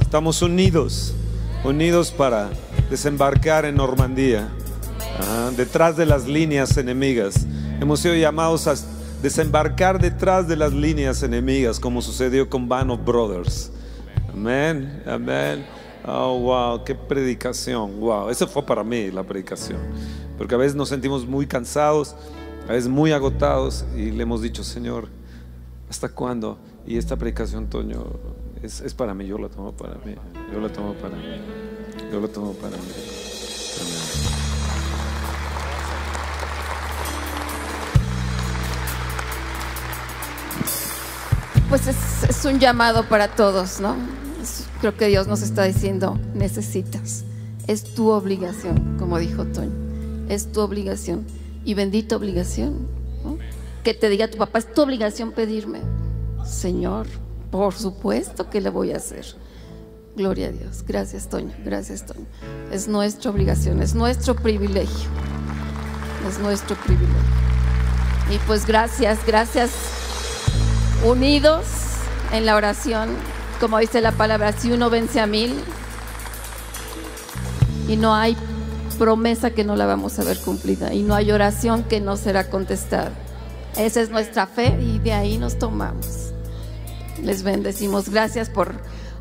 Estamos unidos unidos para desembarcar en Normandía, detrás de las líneas enemigas. Hemos sido llamados a desembarcar detrás de las líneas enemigas, como sucedió con Band Brothers. Amén, amén. Oh, wow, qué predicación. Wow, eso fue para mí la predicación. Porque a veces nos sentimos muy cansados, a veces muy agotados y le hemos dicho, Señor, ¿hasta cuándo? Y esta predicación, Toño, es, para mí, yo lo tomo para mí. Yo lo tomo para mí. Yo lo tomo para mí. Pues es, un llamado para todos, ¿no? creo que Dios nos está diciendo, necesitas. Es tu obligación, como dijo Toño. Es tu obligación. Y bendita obligación. Que te diga tu papá, es tu obligación pedirme. Señor, por supuesto que le voy a hacer. Gloria a Dios. Gracias, Toño. Gracias, Toño. Es nuestra obligación, es nuestro privilegio. Es nuestro privilegio. Y pues gracias, gracias. Unidos en la oración, como dice la palabra, si uno vence a mil y no hay promesa que no la vamos a ver cumplida y no hay oración que no será contestada. Esa es nuestra fe y de ahí nos tomamos les bendecimos. Gracias por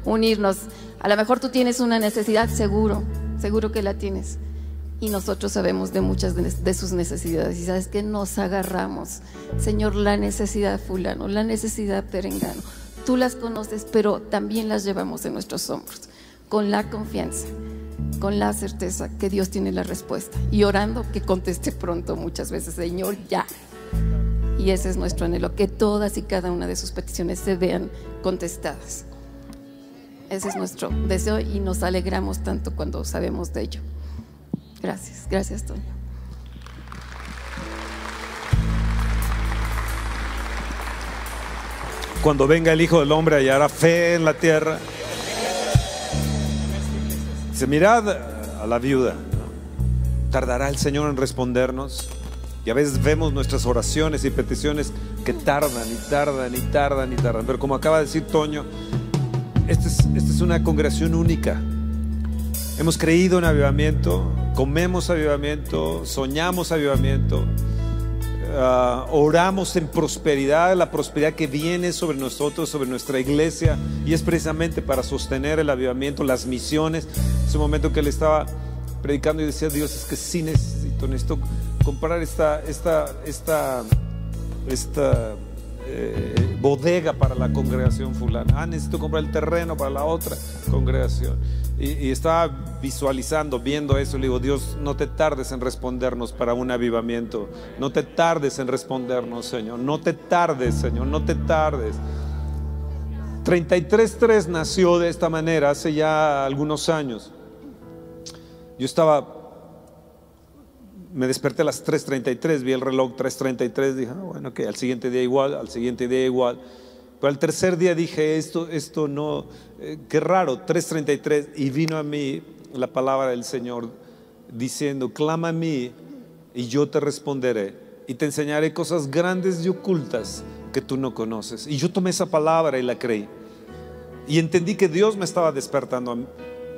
unirnos. A lo mejor tú tienes una necesidad, seguro, seguro que la tienes. Y nosotros sabemos de muchas de, sus necesidades. Y sabes que nos agarramos. Señor, la necesidad fulano, la necesidad perengano. Tú las conoces, pero también las llevamos en nuestros hombros. Con la confianza, con la certeza que Dios tiene la respuesta. Y orando que conteste pronto muchas veces, Señor, ya. Y ese es nuestro anhelo, que todas y cada una de sus peticiones se vean contestadas. Ese es nuestro deseo y nos alegramos tanto cuando sabemos de ello. Gracias, gracias Toño. Cuando venga el Hijo del Hombre hallará fe en la tierra. Se mirad a la viuda. ¿Tardará el Señor en respondernos? Y a veces vemos nuestras oraciones y peticiones que tardan y tardan y tardan y tardan. Pero como acaba de decir Toño, esta es, esta es una congregación única. Hemos creído en avivamiento, comemos avivamiento, soñamos avivamiento, ah, oramos en prosperidad, la prosperidad que viene sobre nosotros, sobre nuestra iglesia, y es precisamente para sostener el avivamiento, las misiones. Es un momento que él estaba predicando y decía, Dios, es que sí necesito, necesito comprar esta, esta, esta, esta eh, bodega para la congregación fulana. Ah, necesito comprar el terreno para la otra congregación. Y, estaba visualizando, viendo eso. Le digo, Dios, no te tardes en respondernos para un avivamiento. No te tardes en respondernos, Señor. No te tardes, Señor. No te tardes. 33.3 nació de esta manera hace ya algunos años. Yo estaba me desperté a las 3.33, vi el reloj 3.33, dije, ah, bueno, que al siguiente día igual, al siguiente día igual. Pero al tercer día dije, esto, esto no, eh, qué raro, 3.33, y vino a mí la palabra del Señor diciendo, clama a mí y yo te responderé y te enseñaré cosas grandes y ocultas que tú no conoces. Y yo tomé esa palabra y la creí. Y entendí que Dios me estaba despertando,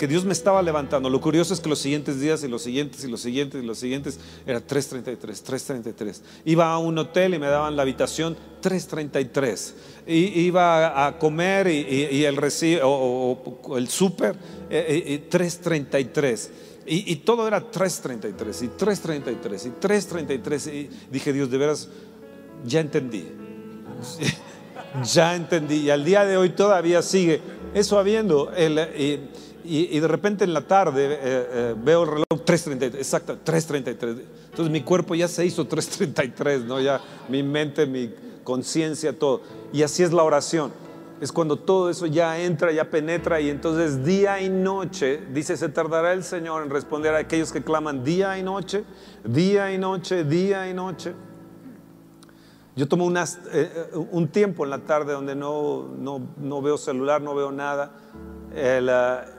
que Dios me estaba levantando. Lo curioso es que los siguientes días y los siguientes y los siguientes y los siguientes era 333, 333. Iba a un hotel y me daban la habitación 333. Y, iba a comer y, el, o, el súper 333. Y, todo era 3.33 y 3.33 y 3.33. Y dije, Dios, de veras, ya entendí. ya entendí. Y al día de hoy todavía sigue eso habiendo. El, y, de repente en la tarde eh, eh, veo el reloj 3.33, exacto, 3.33. Entonces mi cuerpo ya se hizo 3.33, ¿no? Ya mi mente, mi conciencia, todo. Y así es la oración es cuando todo eso ya entra, ya penetra y entonces día y noche, dice, se tardará el Señor en responder a aquellos que claman día y noche, día y noche, día y noche. Yo tomo eh, eh, un tiempo en la tarde donde no, no, veo celular, no veo nada.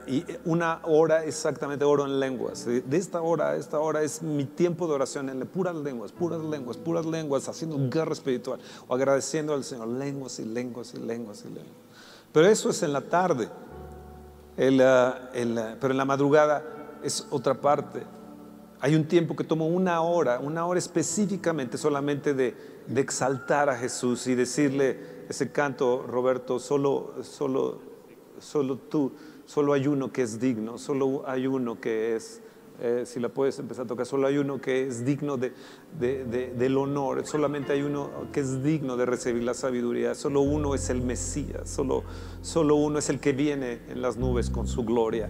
Y una hora exactamente oro en lenguas. De esta hora a esta hora es mi tiempo de oración en puras lenguas, puras lenguas, puras lenguas, haciendo guerra espiritual o agradeciendo al Señor, lenguas y lenguas y lenguas y lenguas. Pero eso es en la tarde. pero en la madrugada es otra parte. Hay un tiempo que tomo una hora, una hora específicamente solamente de, de exaltar a Jesús y decirle ese canto, Roberto, solo, solo, solo tú, solo hay uno que es digno, solo hay uno que es eh, si la puedes empezar a tocar, solo hay uno que es digno de, del honor, solamente hay uno que es digno de recibir la sabiduría, solo uno es el Mesías, solo, solo uno es el que viene en las nubes con su gloria,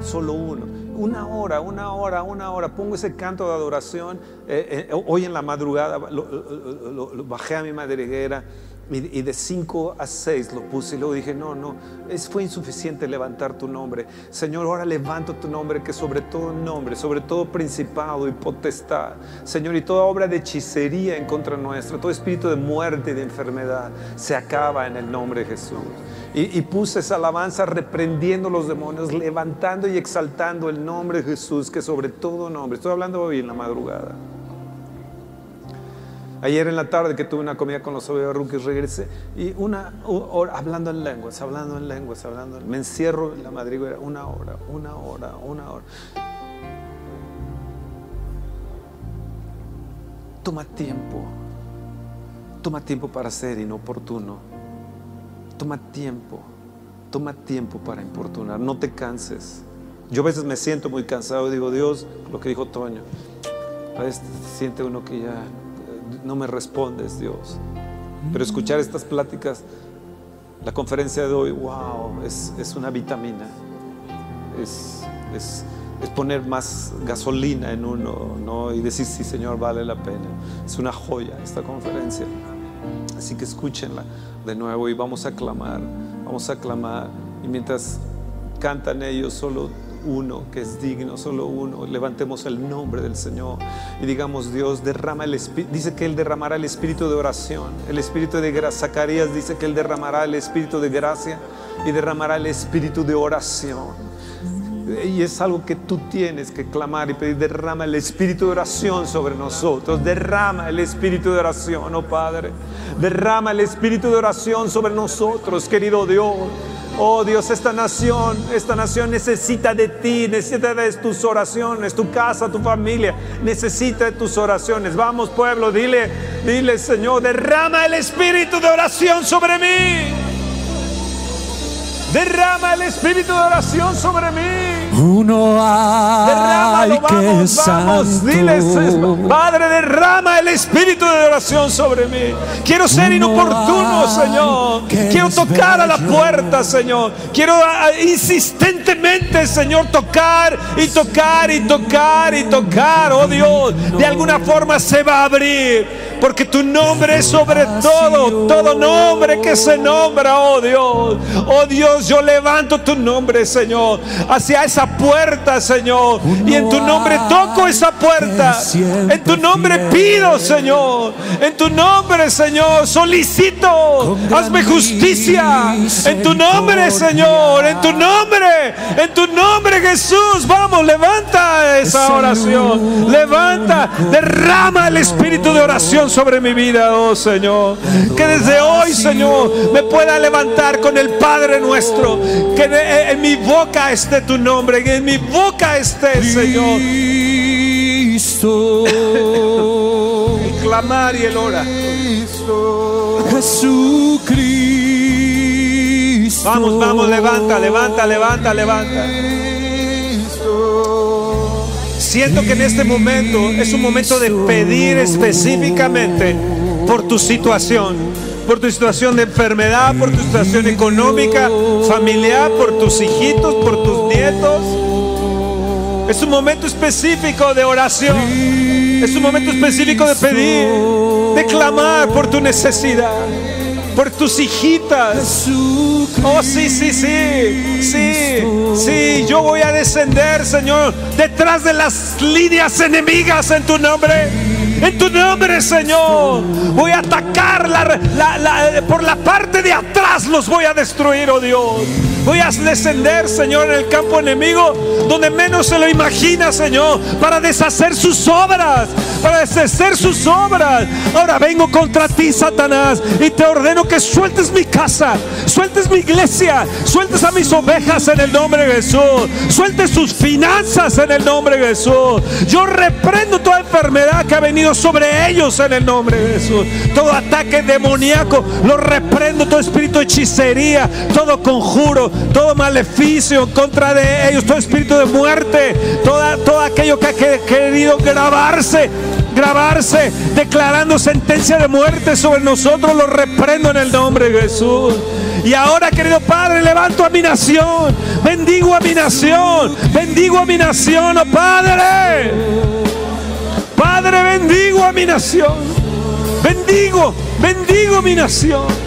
solo uno. Una hora, una hora, una hora, pongo ese canto de adoración, eh, eh, hoy en la madrugada lo, bajé a mi madriguera y, de 5 a 6 lo puse y luego dije, no, no, es, fue insuficiente levantar tu nombre. Señor, ahora levanto tu nombre que sobre todo nombre, sobre todo principado y potestad. Señor, y toda obra de hechicería en contra nuestra, todo espíritu de muerte y de enfermedad se acaba en el nombre de Jesús. Y, y puse esa alabanza reprendiendo los demonios, levantando y exaltando el nombre de Jesús que sobre todo nombre. Estoy hablando hoy en la madrugada. Ayer en la tarde que tuve una comida con los rookies regresé y una hora hablando en lenguas, hablando en lenguas, hablando. me encierro en la madriguera una hora, una hora, una hora. Toma tiempo. Toma tiempo para ser inoportuno. Toma tiempo. Toma tiempo para importunar. No te canses. Yo a veces me siento muy cansado y digo, Dios, lo que dijo Toño. A veces siente uno que ya no me respondes, Dios. Pero escuchar estas pláticas, la conferencia de hoy, wow, es, una vitamina. Es, es, poner más gasolina en uno, ¿no? Y decir, sí, Señor, vale la pena. Es una joya esta conferencia. Así que escúchenla de nuevo y vamos a clamar, vamos a clamar. Y mientras cantan ellos, solo uno que es digno, solo uno. Levantemos el nombre del Señor y digamos, Dios, derrama el Espíritu. Dice que Él derramará el espíritu de oración, el espíritu de gracia. Zacarías dice que Él derramará el espíritu de gracia y derramará el espíritu de oración. Y es algo que tú tienes que clamar y pedir. Derrama el espíritu de oración sobre nosotros. Derrama el espíritu de oración, oh Padre. Derrama el espíritu de oración sobre nosotros, querido Dios. Oh Dios, esta nación, esta nación necesita de ti, necesita de tus oraciones, tu casa, tu familia, necesita de tus oraciones. Vamos pueblo, dile, dile Señor, derrama el espíritu de oración sobre mí. Derrama el espíritu de oración sobre mí. Uno hay que vamos, Diles, Padre, derrama el espíritu de oración sobre mí. Quiero ser inoportuno, Señor. Quiero tocar a la puerta, Señor. Quiero ah, ah, insistentemente, Señor, tocar y tocar y tocar y tocar. Oh Dios, de alguna forma se va a abrir porque tu nombre es sobre todo, todo nombre que se nombra, oh Dios. Oh Dios, yo levanto tu nombre, Señor, hacia esa puerta, Señor, y en tu nombre toco esa puerta. En tu nombre pido, Señor. En tu nombre, Señor, solicito. Hazme justicia. En tu nombre, Señor. En tu nombre. En tu nombre, Jesús. Vamos, levanta esa oración. Levanta. Derrama el espíritu de oración sobre mi vida, oh Señor. Que desde hoy, Señor, me pueda levantar con el Padre nuestro. Que de- en mi boca esté tu nombre. Que en mi boca esté, Señor. Cristo, El clamar y el orar. Jesucristo. Vamos, vamos, levanta, levanta, levanta, levanta. Siento que en este momento es un momento de pedir específicamente por tu situación, por tu situación de enfermedad, por tu situación económica, familiar, por tus hijitos, por tus nietos. Es un momento específico de oración. Es un momento específico de pedir, de clamar por tu necesidad, por tus hijitas. Oh, sí, sí, sí, sí, sí, yo voy a descender, Señor, detrás de las líneas enemigas en tu nombre. En tu nombre, Señor, voy a atacar la- la- la- por la parte de atrás, los voy a destruir, oh Dios. Voy a descender, Señor, en el campo enemigo, donde menos se lo imagina, Señor, para deshacer sus obras, para deshacer sus obras. Ahora vengo contra ti, Satanás, y te ordeno que sueltes mi casa, sueltes mi iglesia, sueltes a mis ovejas en el nombre de Jesús, sueltes sus finanzas en el nombre de Jesús. Yo reprendo toda enfermedad que ha venido sobre ellos en el nombre de Jesús. Todo ataque demoníaco, lo reprendo, todo espíritu de hechicería, todo conjuro, todo maleficio en contra de ellos, todo espíritu de muerte, toda, todo aquello que ha que- querido grabarse grabarse, declarando sentencia de muerte sobre nosotros, lo reprendo en el nombre de Jesús. Y ahora, querido Padre, levanto a mi nación, bendigo a mi nación, bendigo a mi nación, oh Padre. Padre, bendigo a mi nación, bendigo, bendigo mi nación.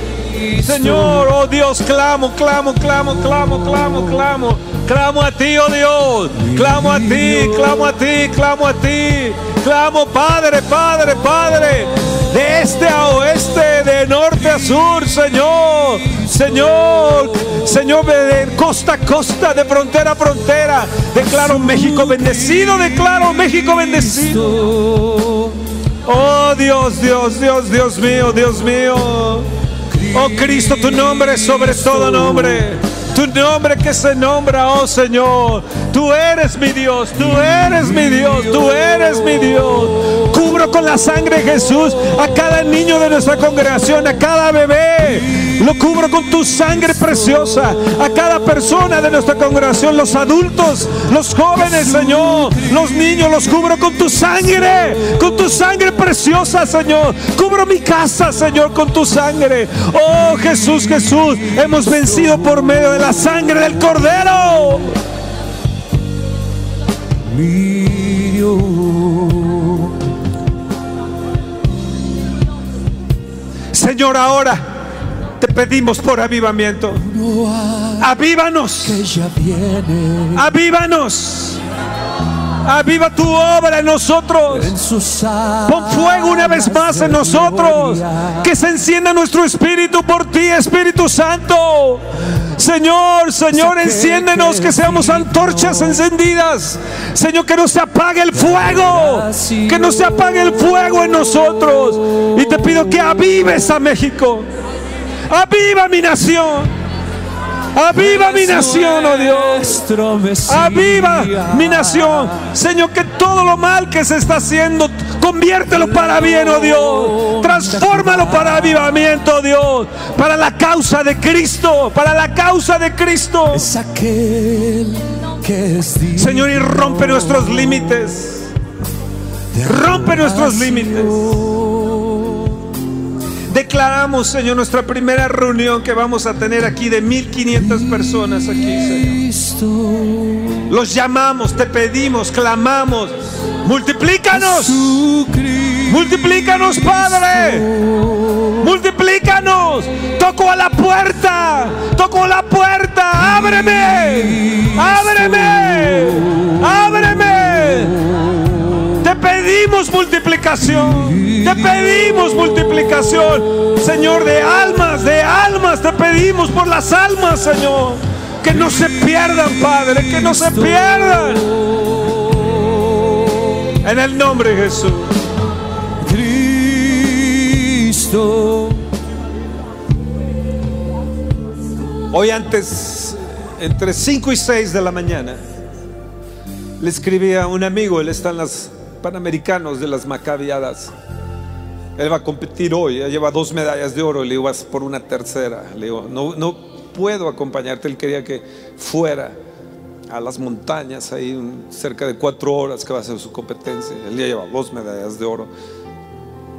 Señor, oh Dios, clamo, clamo, clamo, clamo, clamo, clamo. Clamo a ti, oh Dios. Clamo a ti, clamo a ti, clamo a ti. Clamo, Padre, Padre, Padre. De este a oeste, de norte a sur, Señor. Señor, Señor, de costa a costa, de frontera a frontera. Declaro México bendecido, declaro México bendecido. Oh Dios, Dios, Dios, Dios mío, Dios mío. Oh Cristo, tu nombre es sobre todo nombre. Tu nombre que se nombra, oh Señor. Tú eres mi Dios, tú eres mi Dios, tú eres mi Dios. Cubro con la sangre Jesús a cada niño de nuestra congregación, a cada bebé. Lo cubro con tu sangre preciosa. A cada persona de nuestra congregación, los adultos, los jóvenes, Señor. Los niños, los cubro con tu sangre. Con tu sangre preciosa, Señor. Cubro mi casa, Señor, con tu sangre. Oh Jesús, Jesús. Hemos vencido por medio de la sangre del Cordero. mi Dios. Señor, ahora te pedimos por avivamiento. Avívanos. Avívanos. Aviva tu obra en nosotros. Pon fuego una vez más en nosotros. Que se encienda nuestro espíritu por ti, Espíritu Santo. Señor, Señor, enciéndenos, que seamos antorchas encendidas. Señor, que no se apague el fuego. Que no se apague el fuego en nosotros. Y te pido que avives a México. Aviva mi nación. Aviva mi nación, oh Dios. Aviva mi nación. Señor, que todo lo mal que se está haciendo, conviértelo para bien, oh Dios. Transfórmalo para avivamiento, oh Dios. Para la causa de Cristo. Para la causa de Cristo. Es aquel que es Dios. Señor, y rompe nuestros límites. Rompe nuestros límites. Declaramos, Señor, nuestra primera reunión que vamos a tener aquí de 1500 personas aquí, Señor. Los llamamos, te pedimos, clamamos. Multiplícanos. Multiplícanos, Padre. Multiplícanos. Toco a la puerta. Toco a la puerta. Ábreme. Ábreme. Ábreme. Pedimos multiplicación. Te pedimos multiplicación. Señor, de almas, de almas. Te pedimos por las almas, Señor. Que no se pierdan, Padre. Que no se pierdan. En el nombre de Jesús. Cristo. Hoy antes, entre 5 y 6 de la mañana, le escribí a un amigo, él está en las Panamericanos de las Macabiadas. Él va a competir hoy, ya lleva dos medallas de oro, le digo, vas por una tercera. Le digo, no, no puedo acompañarte, él quería que fuera a las montañas, ahí cerca de cuatro horas que va a ser su competencia. Él ya lleva dos medallas de oro.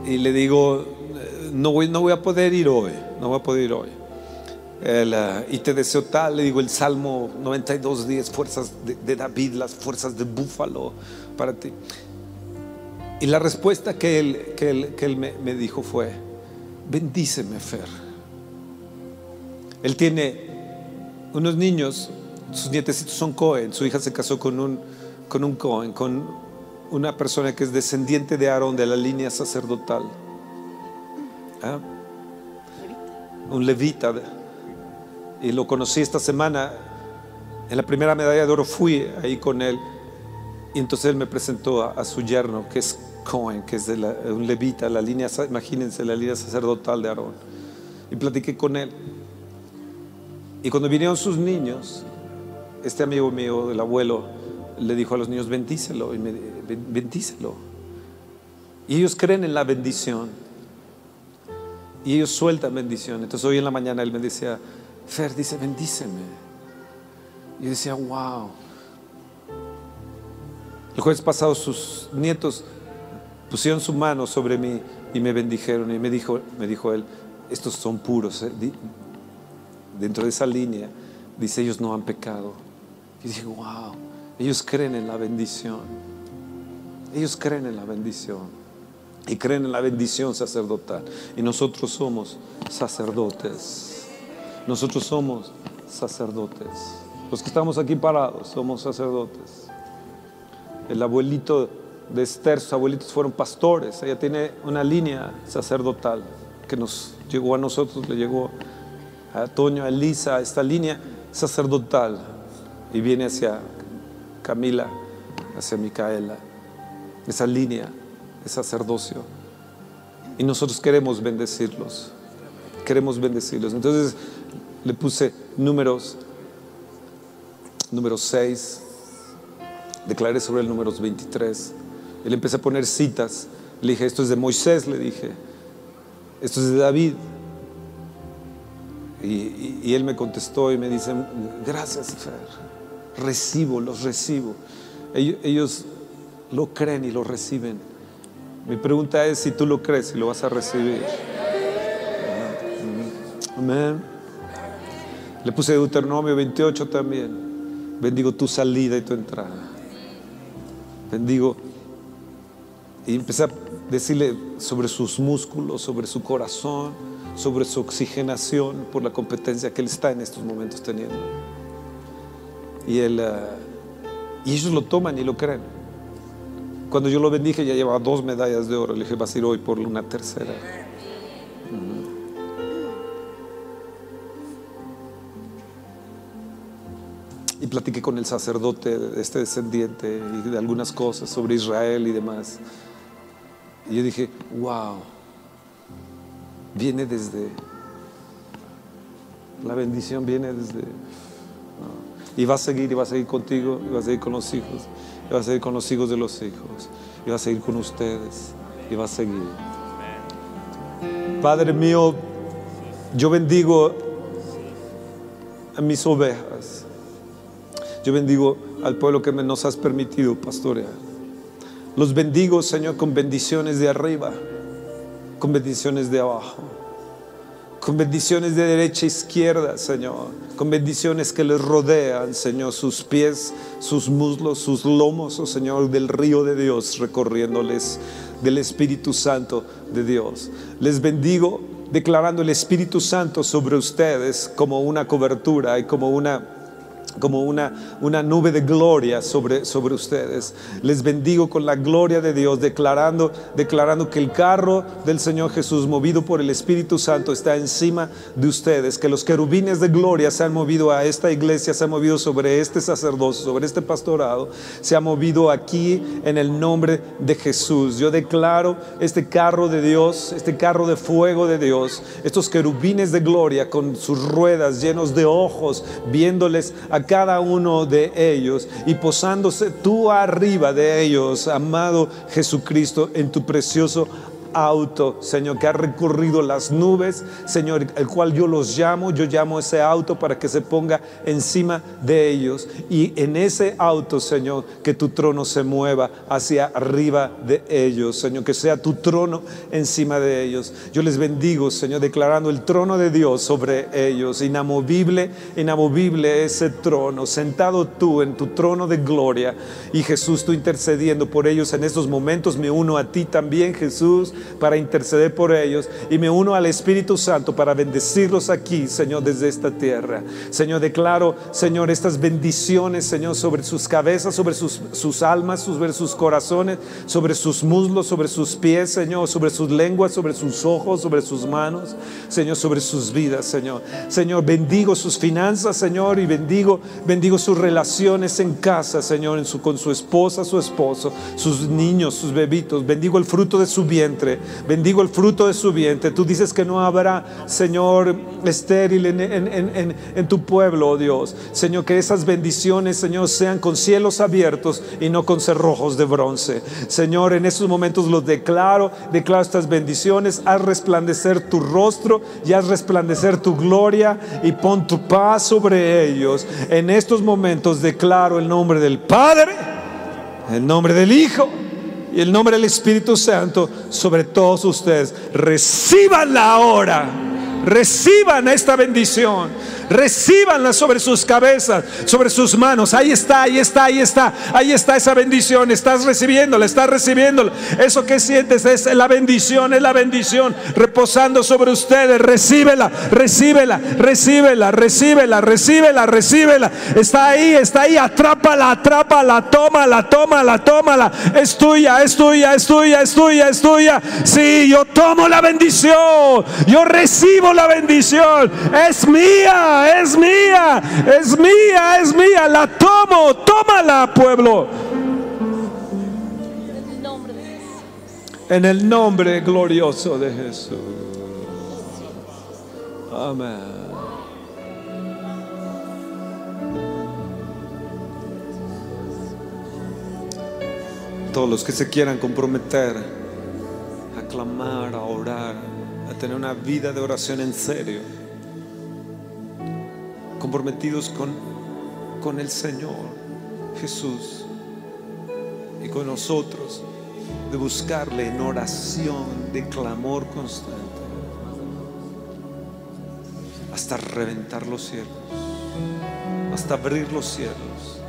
Y le digo, eh, no voy, no voy a poder ir hoy, no voy a poder ir hoy. El, ah, y te deseo tal, le digo el Salmo 92 días, fuerzas de, de David, las fuerzas de búfalo para ti. Y la respuesta que él, que él, que él me, me dijo fue, bendíceme, Fer. Él tiene unos niños, sus nietecitos son Cohen, su hija se casó con un, con un Cohen, con una persona que es descendiente de Aarón, de la línea sacerdotal. ¿Ah? Un levita. Y lo conocí esta semana. En la primera medalla de oro fui ahí con él. Y entonces él me presentó a, a su yerno, que es Cohen, que es de un levita, la línea, imagínense, la línea sacerdotal de Aarón. Y platiqué con él. Y cuando vinieron sus niños, este amigo mío, el abuelo, le dijo a los niños, bendícelo, y me, "Ben- bendícelo. Y ellos creen en la bendición. Y ellos sueltan bendición. Entonces hoy en la mañana él me decía, Fer, dice, bendíceme. Y yo decía, wow. El jueves pasado sus nietos pusieron su mano sobre mí y me bendijeron. Y me dijo, me dijo él, estos son puros. eh, Dentro de esa línea, dice, ellos no han pecado. Y dije, wow, ellos creen en la bendición. Ellos creen en la bendición. Y creen en la bendición sacerdotal. Y nosotros somos sacerdotes. Nosotros somos sacerdotes. Los que estamos aquí parados somos sacerdotes. El abuelito de Esther, sus abuelitos fueron pastores. Ella tiene una línea sacerdotal que nos llegó a nosotros, le llegó a Toño, a Elisa, esta línea sacerdotal. Y viene hacia Camila, hacia Micaela. Esa línea de sacerdocio. Y nosotros queremos bendecirlos. Queremos bendecirlos. Entonces le puse números, número 6, declaré sobre el número 23. Y le empecé a poner citas. Le dije, esto es de Moisés, le dije. Esto es de David. Y, él me contestó y me dice, gracias, Fer. Recibo, los recibo. Ellos, lo creen y lo reciben. Mi pregunta es si tú lo crees y lo vas a recibir. Amén. Le puse Deuteronomio 28 también. Bendigo tu salida y tu entrada. Bendigo. Y empecé a decirle sobre sus músculos, sobre su corazón, sobre su oxigenación por la competencia que él está en estos momentos teniendo. Y, él, ah, y ellos lo toman y lo creen. Cuando yo lo bendije ya llevaba dos medallas de oro. Le dije, vas a ir hoy por una tercera. Y platiqué con el sacerdote este descendiente y de algunas cosas sobre Israel y demás. Y yo dije, wow, viene desde, la bendición viene desde, y va a seguir, y va a seguir contigo, y va a seguir con los hijos, y va a seguir con los hijos de los hijos, y va a seguir con ustedes, y va a seguir. Padre mío, yo bendigo a mis ovejas. Yo bendigo al pueblo que nos has permitido pastorear. Los bendigo, Señor, con bendiciones de arriba, con bendiciones de abajo. con bendiciones de derecha a izquierda, Señor, con bendiciones que les rodean, Señor, sus pies, sus muslos, sus lomos, oh Señor, del río de Dios recorriéndoles, del Espíritu Santo de Dios. Les bendigo declarando el Espíritu Santo sobre ustedes como una cobertura y como una como una, una nube de gloria sobre, sobre ustedes. Les bendigo con la gloria de Dios, declarando, declarando que el carro del Señor Jesús, movido por el Espíritu Santo, está encima de ustedes, que los querubines de gloria se han movido a esta iglesia, se han movido sobre este sacerdocio, sobre este pastorado, se ha movido aquí en el nombre de Jesús. Yo declaro este carro de Dios, este carro de fuego de Dios, estos querubines de gloria con sus ruedas llenos de ojos, viéndoles a cada uno de ellos y posándose tú arriba de ellos, amado Jesucristo, en tu precioso auto, Señor, que ha recorrido las nubes, Señor, el cual yo los llamo, yo llamo ese auto para que se ponga encima de ellos. Y en ese auto, Señor, que tu trono se mueva hacia arriba de ellos, Señor, que sea tu trono encima de ellos. Yo les bendigo, Señor, declarando el trono de Dios sobre ellos, inamovible, inamovible ese trono, sentado tú en tu trono de gloria. Y Jesús, tú intercediendo por ellos en estos momentos, me uno a ti también, Jesús para interceder por ellos y me uno al Espíritu Santo para bendecirlos aquí, Señor, desde esta tierra. Señor, declaro, Señor, estas bendiciones, Señor, sobre sus cabezas, sobre sus, sus almas, sobre sus corazones, sobre sus muslos, sobre sus pies, Señor, sobre sus lenguas, sobre sus ojos, sobre sus manos, Señor, sobre sus vidas, Señor. Señor, bendigo sus finanzas, Señor, y bendigo, bendigo sus relaciones en casa, Señor, en su, con su esposa, su esposo, sus niños, sus bebitos. Bendigo el fruto de su vientre. Bendigo el fruto de su vientre. Tú dices que no habrá, Señor, estéril en, en- tu pueblo, oh Dios. Señor, que esas bendiciones, Señor, sean con cielos abiertos y no con cerrojos de bronce. Señor, en estos momentos los declaro, declaro estas bendiciones. Haz resplandecer tu rostro y haz resplandecer tu gloria y pon tu paz sobre ellos. En estos momentos declaro el nombre del Padre, el nombre del Hijo y el nombre del Espíritu Santo sobre todos ustedes. Recibanla ahora. Reciban esta bendición. Recibanla sobre sus cabezas, sobre sus manos. Ahí está, ahí está, ahí está. Ahí está esa bendición. Estás recibiéndola, estás recibiéndola. Eso que sientes es la bendición, es la bendición reposando sobre ustedes. Recíbela, recíbela, recíbela, recíbela, recíbela, recíbela. Está ahí, está ahí. Atrápala, atrápala, tómala, tómala, tómala. Es tuya, es tuya, es tuya, es tuya, es tuya. Sí, yo tomo la bendición. Yo recibo la bendición. Es mía, es mía, es mía, es mía. La tomo, tómala, pueblo. En el nombre glorioso de Jesús. Amén. Todos los que se quieran comprometer a clamar, a orar, a tener una vida de oración en serio, comprometidos con, con el Señor Jesús y con nosotros, de buscarle en oración, de clamor constante, hasta reventar los cielos, hasta abrir los cielos.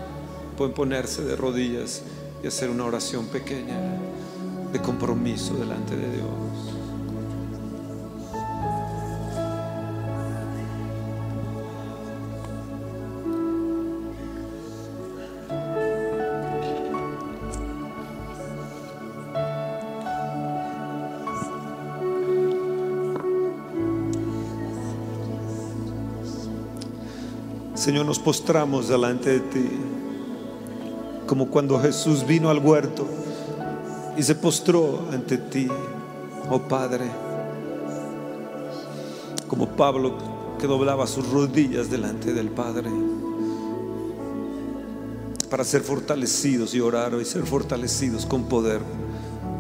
Pueden ponerse de rodillas y hacer una oración pequeña de compromiso delante de Dios. Señor, nos postramos delante de ti, como cuando Jesús vino al huerto y se postró ante ti, oh Padre, como Pablo que doblaba sus rodillas delante del Padre. Para ser fortalecidos y orar y ser fortalecidos con poder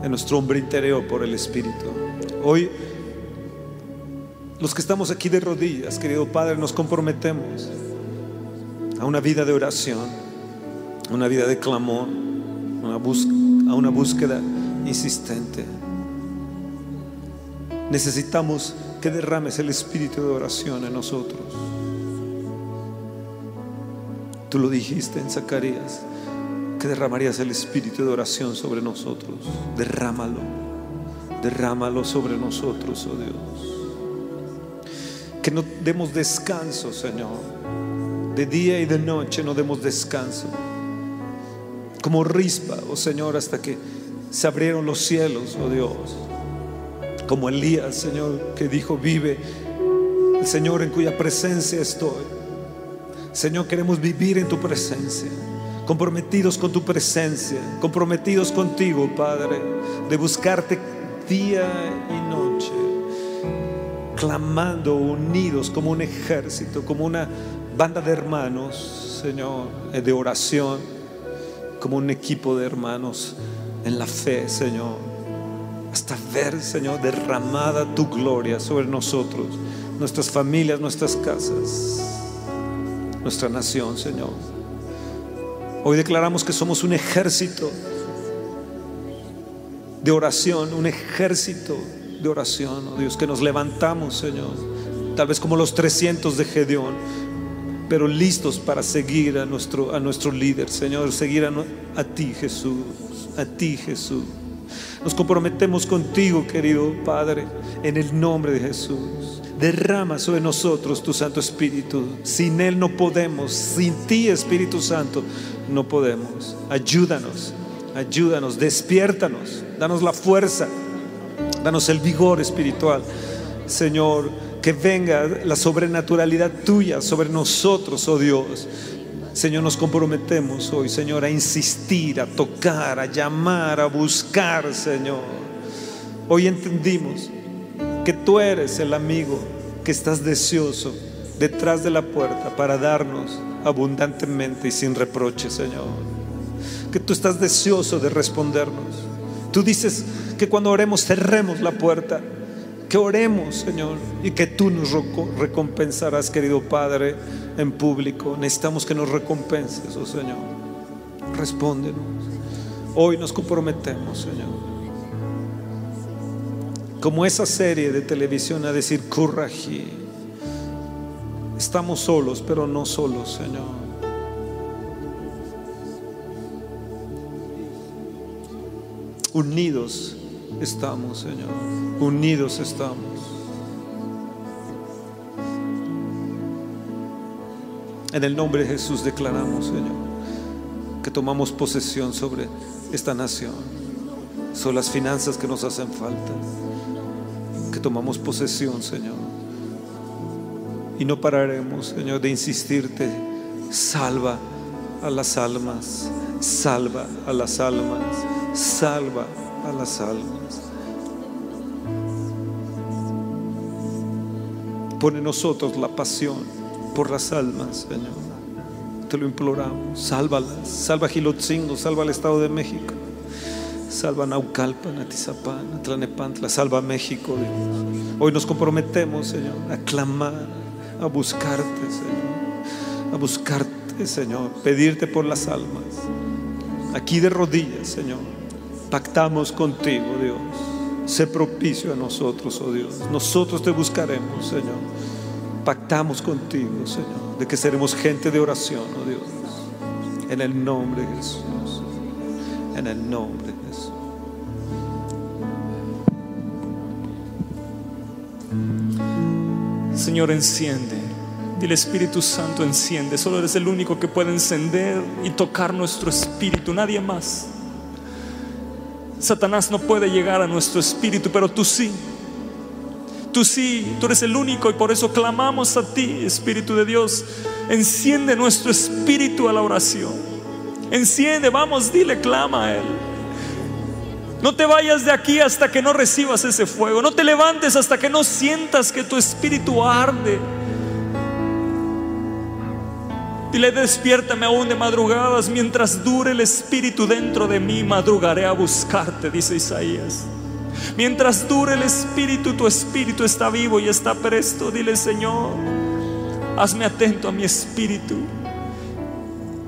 en nuestro hombre interior por el Espíritu. Hoy, los que estamos aquí de rodillas, querido Padre, nos comprometemos a una vida de oración, a una vida de clamor, a una, búsqueda insistente. Necesitamos que derrames el espíritu de oración en nosotros. Tú lo dijiste en Zacarías, que derramarías el espíritu de oración sobre nosotros. Derrámalo, derrámalo sobre nosotros, oh Dios. Que no demos descanso, Señor. De día y de noche no demos descanso. Como rispa, oh Señor, hasta que se abrieron los cielos, oh Dios. Como Elías, Señor, que dijo, vive el Señor en cuya presencia estoy. Señor, queremos vivir en tu presencia, comprometidos con tu presencia, comprometidos contigo, Padre, de buscarte día y noche, clamando unidos como un ejército, como una banda de hermanos, Señor, de oración, como un equipo de hermanos en la fe, Señor, hasta ver, Señor, derramada tu gloria sobre nosotros, nuestras familias, nuestras casas, nuestra nación, Señor. Hoy declaramos que somos un ejército de oración, un ejército de oración, oh Dios, que nos levantamos, Señor, tal vez como los 300 de Gedeón pero listos para seguir a nuestro, a nuestro líder, Señor, seguir a, a ti, Jesús, a ti, Jesús. Nos comprometemos contigo, querido Padre, en el nombre de Jesús. Derrama sobre nosotros tu Santo Espíritu. Sin Él no podemos, sin ti, Espíritu Santo, no podemos. Ayúdanos, ayúdanos, despiértanos, danos la fuerza, danos el vigor espiritual, Señor que venga la sobrenaturalidad tuya sobre nosotros, oh Dios. Señor, nos comprometemos hoy, Señor, a insistir, a tocar, a llamar, a buscar, Señor. Hoy entendimos que tú eres el amigo que estás deseoso detrás de la puerta para darnos abundantemente y sin reproche, Señor. Que tú estás deseoso de respondernos. Tú dices que cuando oremos cerremos la puerta que oremos, Señor, y que tú nos recompensarás, querido Padre, en público. Necesitamos que nos recompenses, oh Señor. Respóndenos. Hoy nos comprometemos, Señor. Como esa serie de televisión a decir, Curraji. Estamos solos, pero no solos, Señor. Unidos estamos, Señor. Unidos estamos. En el nombre de Jesús declaramos, Señor, que tomamos posesión sobre esta nación, sobre las finanzas que nos hacen falta, que tomamos posesión, Señor. Y no pararemos, Señor, de insistirte, salva a las almas, salva a las almas, salva las almas. Pone en nosotros la pasión por las almas, Señor. Te lo imploramos. Sálvalas. Salva Gilotzingo, salva al Estado de México. Salva Naucalpan, a Tizapán, a Tlanepantla. Salva México. Hoy nos comprometemos, Señor, a clamar, a buscarte, Señor. A buscarte, Señor. Pedirte por las almas. Aquí de rodillas, Señor Pactamos contigo, Dios. Sé propicio a nosotros, oh Dios. Nosotros te buscaremos, Señor. Pactamos contigo, Señor, de que seremos gente de oración, oh Dios. En el nombre de Jesús. En el nombre de Jesús. Señor, enciende. Dile Espíritu Santo, enciende. Solo eres el único que puede encender y tocar nuestro espíritu, nadie más. Satanás no puede llegar a nuestro espíritu, pero tú sí. Tú sí, tú eres el único y por eso clamamos a ti, Espíritu de Dios. Enciende nuestro espíritu a la oración. Enciende, vamos, dile, clama a Él. No te vayas de aquí hasta que no recibas ese fuego. No te levantes hasta que no sientas que tu espíritu arde Dile, despiértame aún de madrugadas, mientras dure el espíritu dentro de mí, madrugaré a buscarte, dice Isaías. Mientras dure el espíritu, tu espíritu está vivo y está presto. Dile, Señor, hazme atento a mi espíritu.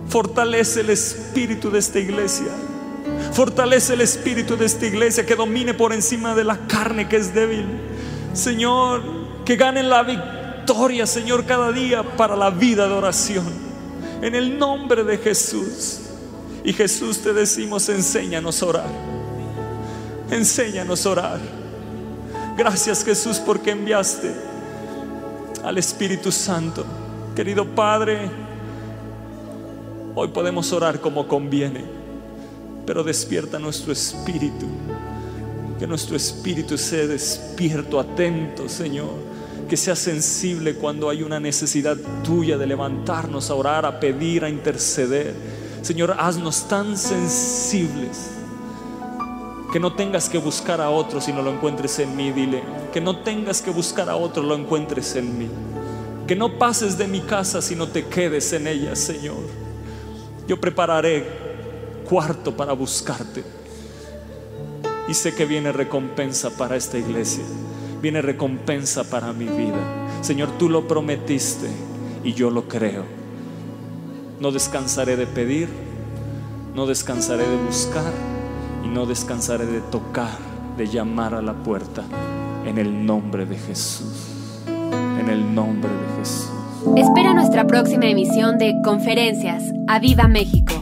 Fortalece el espíritu de esta iglesia. Fortalece el espíritu de esta iglesia que domine por encima de la carne que es débil. Señor, que ganen la victoria, Señor, cada día para la vida de oración. En el nombre de Jesús. Y Jesús te decimos, enséñanos a orar. Enséñanos a orar. Gracias Jesús porque enviaste al Espíritu Santo. Querido Padre, hoy podemos orar como conviene, pero despierta nuestro espíritu. Que nuestro espíritu sea despierto, atento, Señor. Que sea sensible cuando hay una necesidad tuya de levantarnos a orar, a pedir, a interceder. Señor, haznos tan sensibles que no tengas que buscar a otro si no lo encuentres en mí, dile. Que no tengas que buscar a otro, lo encuentres en mí. Que no pases de mi casa si no te quedes en ella, Señor. Yo prepararé cuarto para buscarte. Y sé que viene recompensa para esta iglesia. Viene recompensa para mi vida. Señor, tú lo prometiste y yo lo creo. No descansaré de pedir, no descansaré de buscar y no descansaré de tocar, de llamar a la puerta en el nombre de Jesús. En el nombre de Jesús. Espera nuestra próxima emisión de Conferencias. ¡A Viva México!